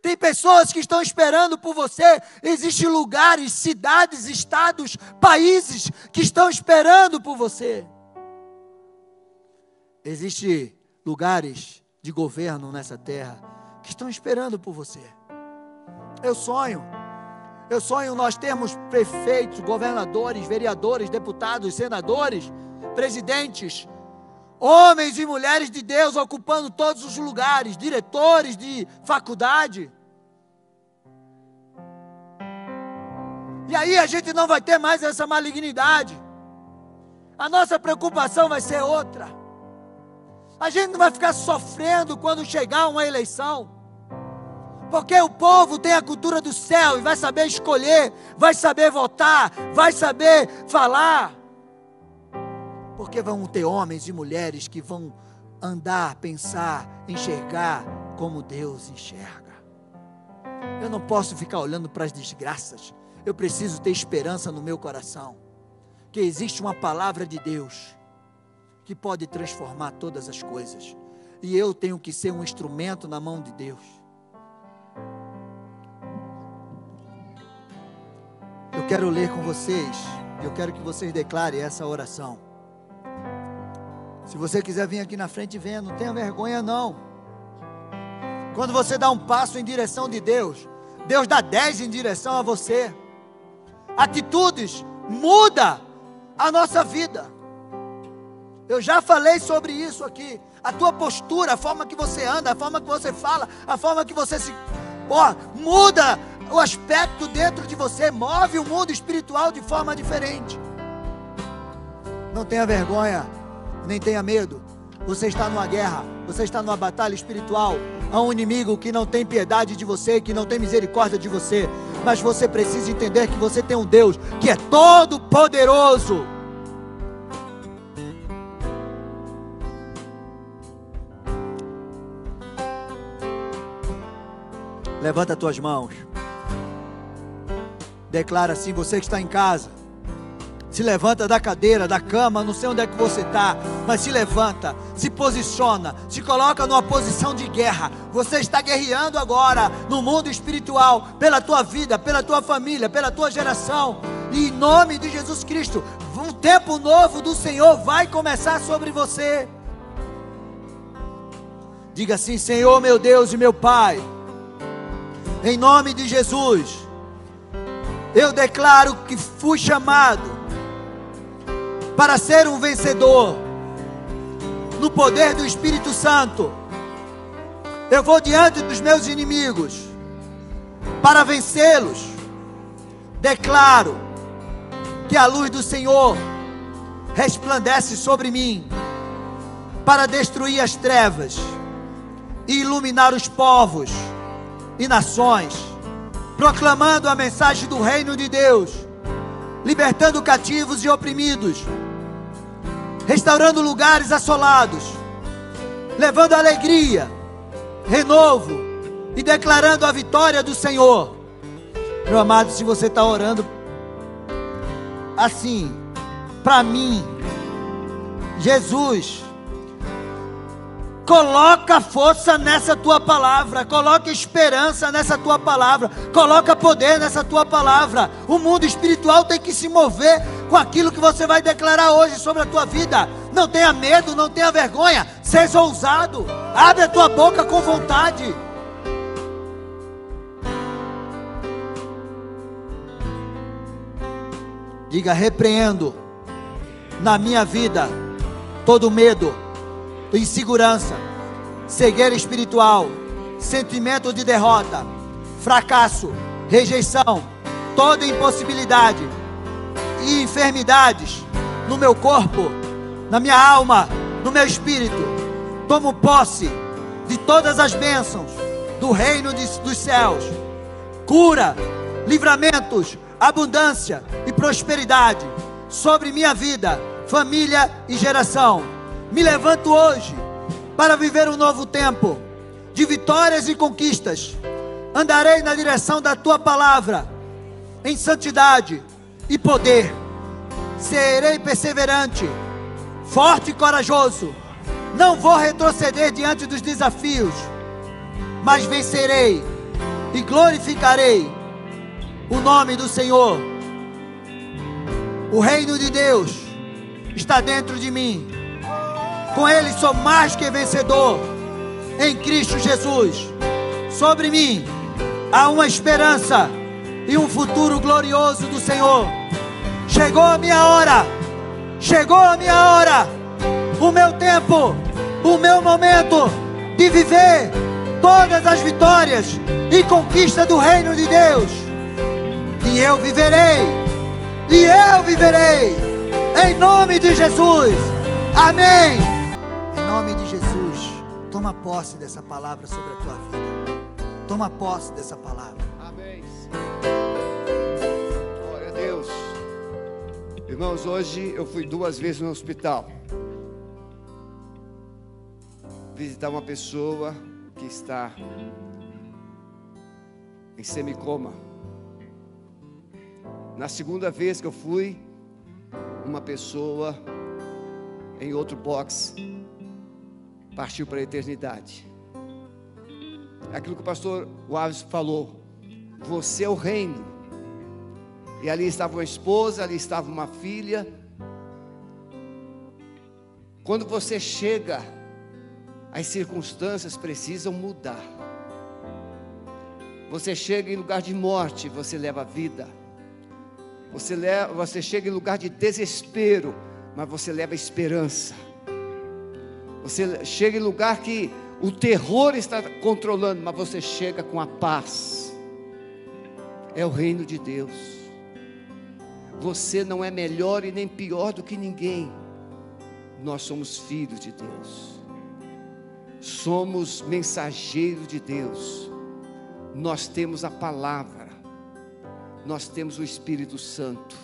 Tem pessoas que estão esperando por você. Existem lugares, cidades, estados, países que estão esperando por você. Existem lugares de governo nessa terra que estão esperando por você. Eu sonho. Eu sonho nós termos prefeitos, governadores, vereadores, deputados, senadores, presidentes, homens e mulheres de Deus ocupando todos os lugares, diretores de faculdade. E aí a gente não vai ter mais essa malignidade. A nossa preocupação vai ser outra. A gente não vai ficar sofrendo quando chegar uma eleição. Porque o povo tem a cultura do céu e vai saber escolher, vai saber votar, vai saber falar. Porque vão ter homens e mulheres que vão andar, pensar, enxergar como Deus enxerga. Eu não posso ficar olhando para as desgraças. Eu preciso ter esperança no meu coração. Que existe uma palavra de Deus que pode transformar todas as coisas. E eu tenho que ser um instrumento na mão de Deus. Eu quero ler com vocês, eu quero que vocês declarem essa oração. Se você quiser vir aqui na frente, venha, não tenha vergonha não. Quando você dá um passo em direção de Deus, Deus dá dez em direção a você. Atitudes muda a nossa vida. Eu já falei sobre isso aqui. A tua postura, a forma que você anda, a forma que você fala, a forma que você se. Ó, muda o aspecto dentro de você, move o mundo espiritual de forma diferente. Não tenha vergonha, nem tenha medo. Você está numa guerra, você está numa batalha espiritual. Há um inimigo que não tem piedade de você, que não tem misericórdia de você. Mas você precisa entender que você tem um Deus que é todo poderoso Levanta as tuas mãos. Declara assim: você que está em casa. Se levanta da cadeira, da cama, não sei onde é que você está, mas se levanta, se posiciona, se coloca numa posição de guerra. Você está guerreando agora no mundo espiritual, pela tua vida, pela tua família, pela tua geração. E em nome de Jesus Cristo, um tempo novo do Senhor vai começar sobre você. Diga assim: Senhor, meu Deus e meu Pai em nome de Jesus, eu declaro que fui chamado para ser um vencedor no poder do Espírito Santo. Eu vou diante dos meus inimigos para vencê-los. Declaro que a luz do Senhor resplandece sobre mim para destruir as trevas e iluminar os povos e nações, proclamando a mensagem do reino de Deus, libertando cativos e oprimidos, restaurando lugares assolados, levando alegria, renovo e declarando a vitória do Senhor. Meu amado, se você está orando assim, para mim, Jesus, coloca força nessa tua palavra, coloca esperança nessa tua palavra, coloca poder nessa tua palavra. O mundo espiritual tem que se mover com aquilo que você vai declarar hoje sobre a tua vida. Não tenha medo, não tenha vergonha, seja ousado, abre a tua boca com vontade. Diga: repreendo na minha vida todo medo, insegurança, cegueira espiritual, sentimento de derrota, fracasso, rejeição, toda impossibilidade e enfermidades no meu corpo, na minha alma, no meu espírito. Tomo posse de todas as bênçãos do reino de, dos céus, cura, livramentos, abundância e prosperidade sobre minha vida, família e geração. Me levanto hoje para viver um novo tempo de vitórias e conquistas. Andarei na direção da tua palavra, em santidade e poder. Serei perseverante, forte e corajoso. Não vou retroceder diante dos desafios, mas vencerei e glorificarei o nome do Senhor. O reino de Deus está dentro de mim. Com Ele sou mais que vencedor em Cristo Jesus. Sobre mim há uma esperança e um futuro glorioso do Senhor. Chegou a minha hora, chegou a minha hora, o meu tempo, o meu momento de viver todas as vitórias e conquista do reino de Deus e eu viverei, e eu viverei, em nome de Jesus, amém. Nome de Jesus, toma posse dessa palavra sobre a tua vida, toma posse dessa palavra. Amém. Glória a Deus. Irmãos, hoje eu fui duas vezes no hospital visitar uma pessoa que está em semicoma. Na segunda vez que eu fui, uma pessoa em outro box partiu para a eternidade. Aquilo que o pastor Waves falou. Você é o reino. E ali estava uma esposa, ali estava uma filha. Quando você chega, as circunstâncias precisam mudar. Você chega em lugar de morte, você leva vida. Você, leva, você chega em lugar de desespero, mas você leva esperança. Você chega em lugar que o terror está controlando, mas você chega com a paz. É o reino de Deus. Você não é melhor e nem pior do que ninguém. Nós somos filhos de Deus. Somos mensageiros de Deus. Nós temos a palavra nós temos o Espírito Santo.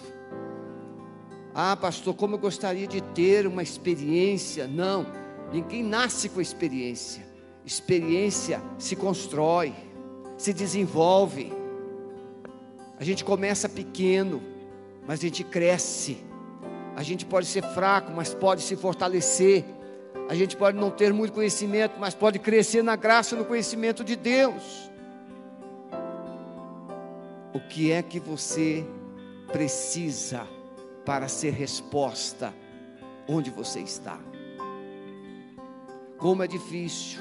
Ah, pastor, como eu gostaria de ter uma experiência. Não, ninguém nasce com experiência. Experiência se constrói, se desenvolve. A gente começa pequeno, mas a gente cresce. A gente pode ser fraco, mas pode se fortalecer. A gente pode não ter muito conhecimento, mas pode crescer na graça e no conhecimento de Deus. O que é que você precisa para ser resposta onde você está? Como é difícil.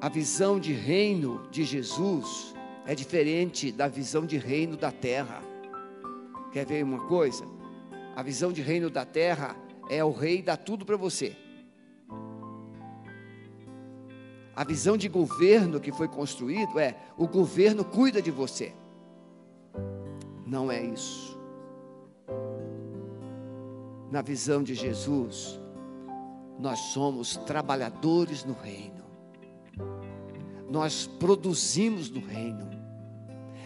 A visão de reino de Jesus é diferente da visão de reino da terra. Quer ver uma coisa? A visão de reino da terra é o rei dá tudo para você. A visão de governo que foi construído é: o governo cuida de você. Não é isso. na visão de Jesus, nós somos trabalhadores no reino. Nós produzimos no reino.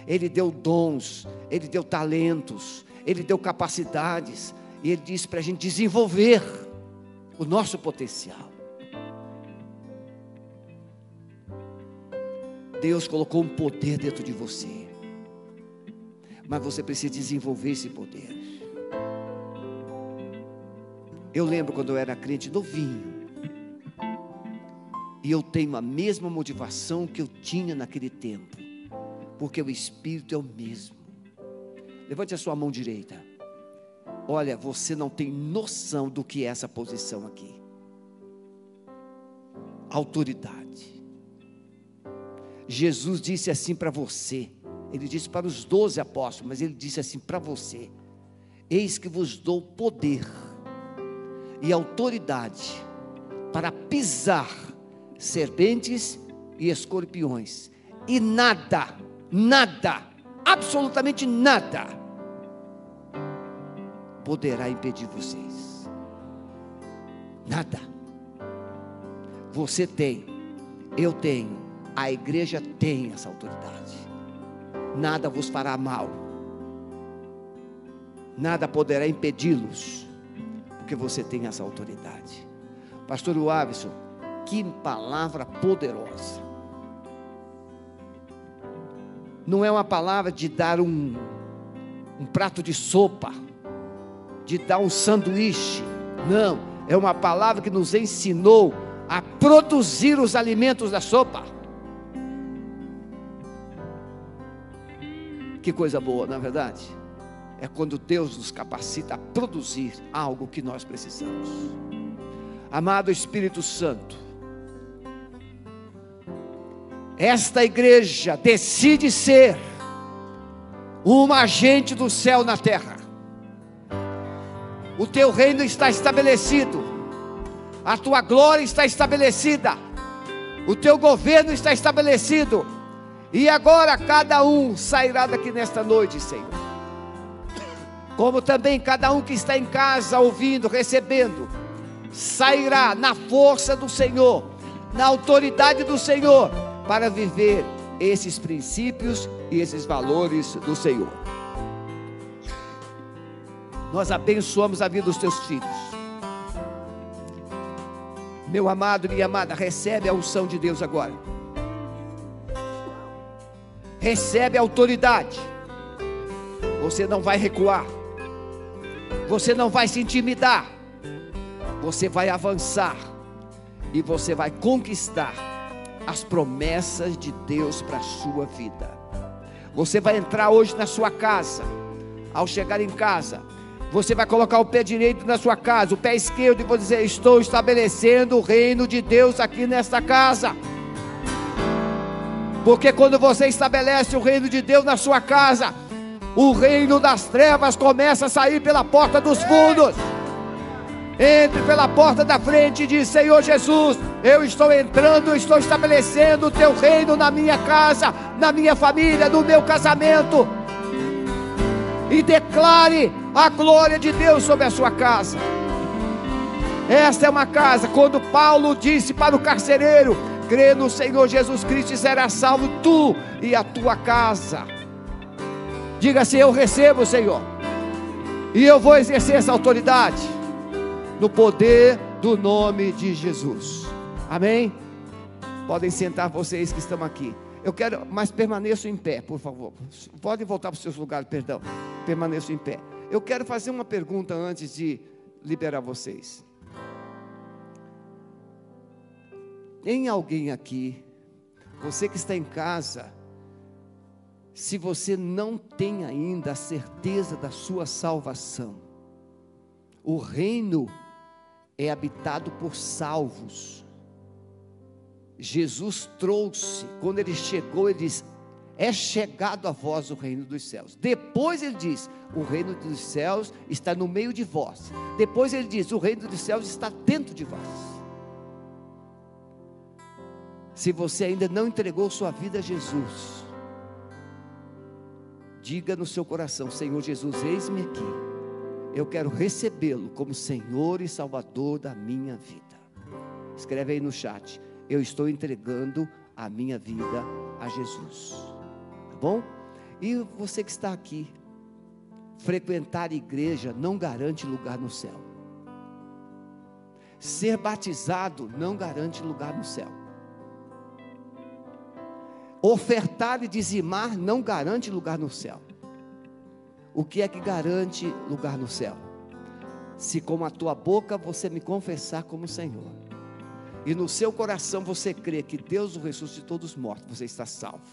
Ele deu dons, ele deu talentos, ele deu capacidades, e ele disse para a gente desenvolver o nosso potencial. Deus colocou um poder dentro de você, mas você precisa desenvolver esse poder. Eu lembro quando eu era crente novinho, e eu tenho a mesma motivação que eu tinha naquele tempo, porque o Espírito é o mesmo. Levante a sua mão direita. Olha, você não tem noção do que é essa posição aqui. Autoridade. Jesus disse assim para você. Ele disse para os doze apóstolos, mas ele disse assim para você: Eis que vos dou poder e autoridade para pisar serpentes e escorpiões, e nada, nada, absolutamente nada, poderá impedir vocês. Nada. Você tem, eu tenho, a igreja tem essa autoridade. Nada vos fará mal. Nada poderá impedi-los, porque você tem essa autoridade. Pastor Wavison, que palavra poderosa. Não é uma palavra de dar um, um prato de sopa, de dar um sanduíche. Não, é uma palavra que nos ensinou a produzir os alimentos da sopa. Que coisa boa, na é verdade? É quando Deus nos capacita a produzir algo que nós precisamos. Amado Espírito Santo, esta igreja decide ser um agente do céu na terra. O teu reino está estabelecido, a tua glória está estabelecida, o teu governo está estabelecido, e agora cada um sairá daqui nesta noite, Senhor. Como também cada um que está em casa ouvindo, recebendo, sairá na força do Senhor, na autoridade do Senhor para viver esses princípios e esses valores do Senhor. Nós abençoamos a vida dos teus filhos. Meu amado, minha amada, recebe a unção de Deus agora. Recebe a autoridade. Você não vai recuar. Você não vai se intimidar. Você vai avançar. E você vai conquistar as promessas de Deus para a sua vida. Você vai entrar hoje na sua casa. Ao chegar em casa, você vai colocar o pé direito na sua casa, o pé esquerdo, e vou dizer: Estou estabelecendo o reino de Deus aqui nesta casa. Porque quando você estabelece o reino de Deus na sua casa, o reino das trevas começa a sair pela porta dos fundos. Entre pela porta da frente e diz: Senhor Jesus, eu estou entrando, estou estabelecendo o teu reino na minha casa, na minha família, no meu casamento. E declare a glória de Deus sobre a sua casa. Esta é uma casa, quando Paulo disse para o carcereiro: crê no Senhor Jesus Cristo e será salvo tu e a tua casa. Diga assim: Eu recebo, Senhor, e eu vou exercer essa autoridade no poder do nome de Jesus. Amém? Podem sentar vocês que estão aqui. Eu quero, mas permaneçam em pé, por favor. Podem voltar para os seus lugares, perdão. Permaneçam em pé. Eu quero fazer uma pergunta antes de liberar vocês. Tem alguém aqui, você que está em casa, se você não tem ainda a certeza da sua salvação, o reino é habitado por salvos. Jesus trouxe, quando ele chegou, ele diz: É chegado a vós o reino dos céus. Depois ele diz: O reino dos céus está no meio de vós. Depois ele diz: O reino dos céus está dentro de vós. Se você ainda não entregou sua vida a Jesus, diga no seu coração: Senhor Jesus, eis-me aqui eu quero recebê-lo como Senhor e Salvador da minha vida. Escreve aí no chat. Eu estou entregando a minha vida a Jesus. Tá bom? E você que está aqui, frequentar igreja não garante lugar no céu. Ser batizado não garante lugar no céu. Ofertar e dizimar não garante lugar no céu. O que é que garante lugar no céu? Se com a tua boca você me confessar como Senhor, e no seu coração você crê que Deus o ressuscitou dos mortos, você está salvo.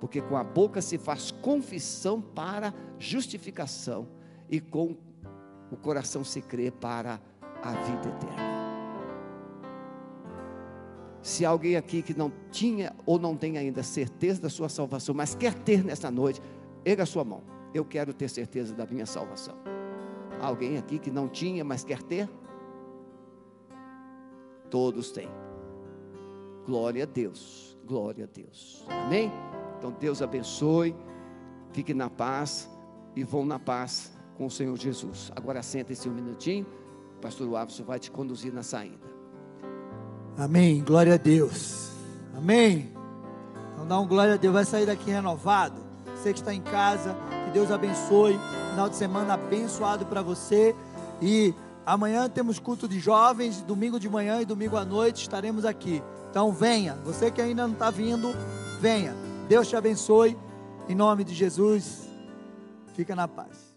Porque com a boca se faz confissão para justificação, e com o coração se crê para a vida eterna. Se alguém aqui que não tinha ou não tem ainda certeza da sua salvação, mas quer ter nessa noite, erga a sua mão. Eu quero ter certeza da minha salvação. Alguém aqui que não tinha, mas quer ter? Todos têm. Glória a Deus. Glória a Deus. Amém? Então Deus abençoe. Fique na paz e vão na paz com o Senhor Jesus. Agora senta-se um minutinho. O pastor Ávison vai te conduzir na saída. Amém. Glória a Deus. Amém. Então dá um glória a Deus. Vai sair daqui renovado. Você que está em casa, que Deus abençoe. Final de semana abençoado para você. E amanhã temos culto de jovens. Domingo de manhã e domingo à noite estaremos aqui. Então venha. Você que ainda não está vindo, venha. Deus te abençoe. Em nome de Jesus. Fica na paz.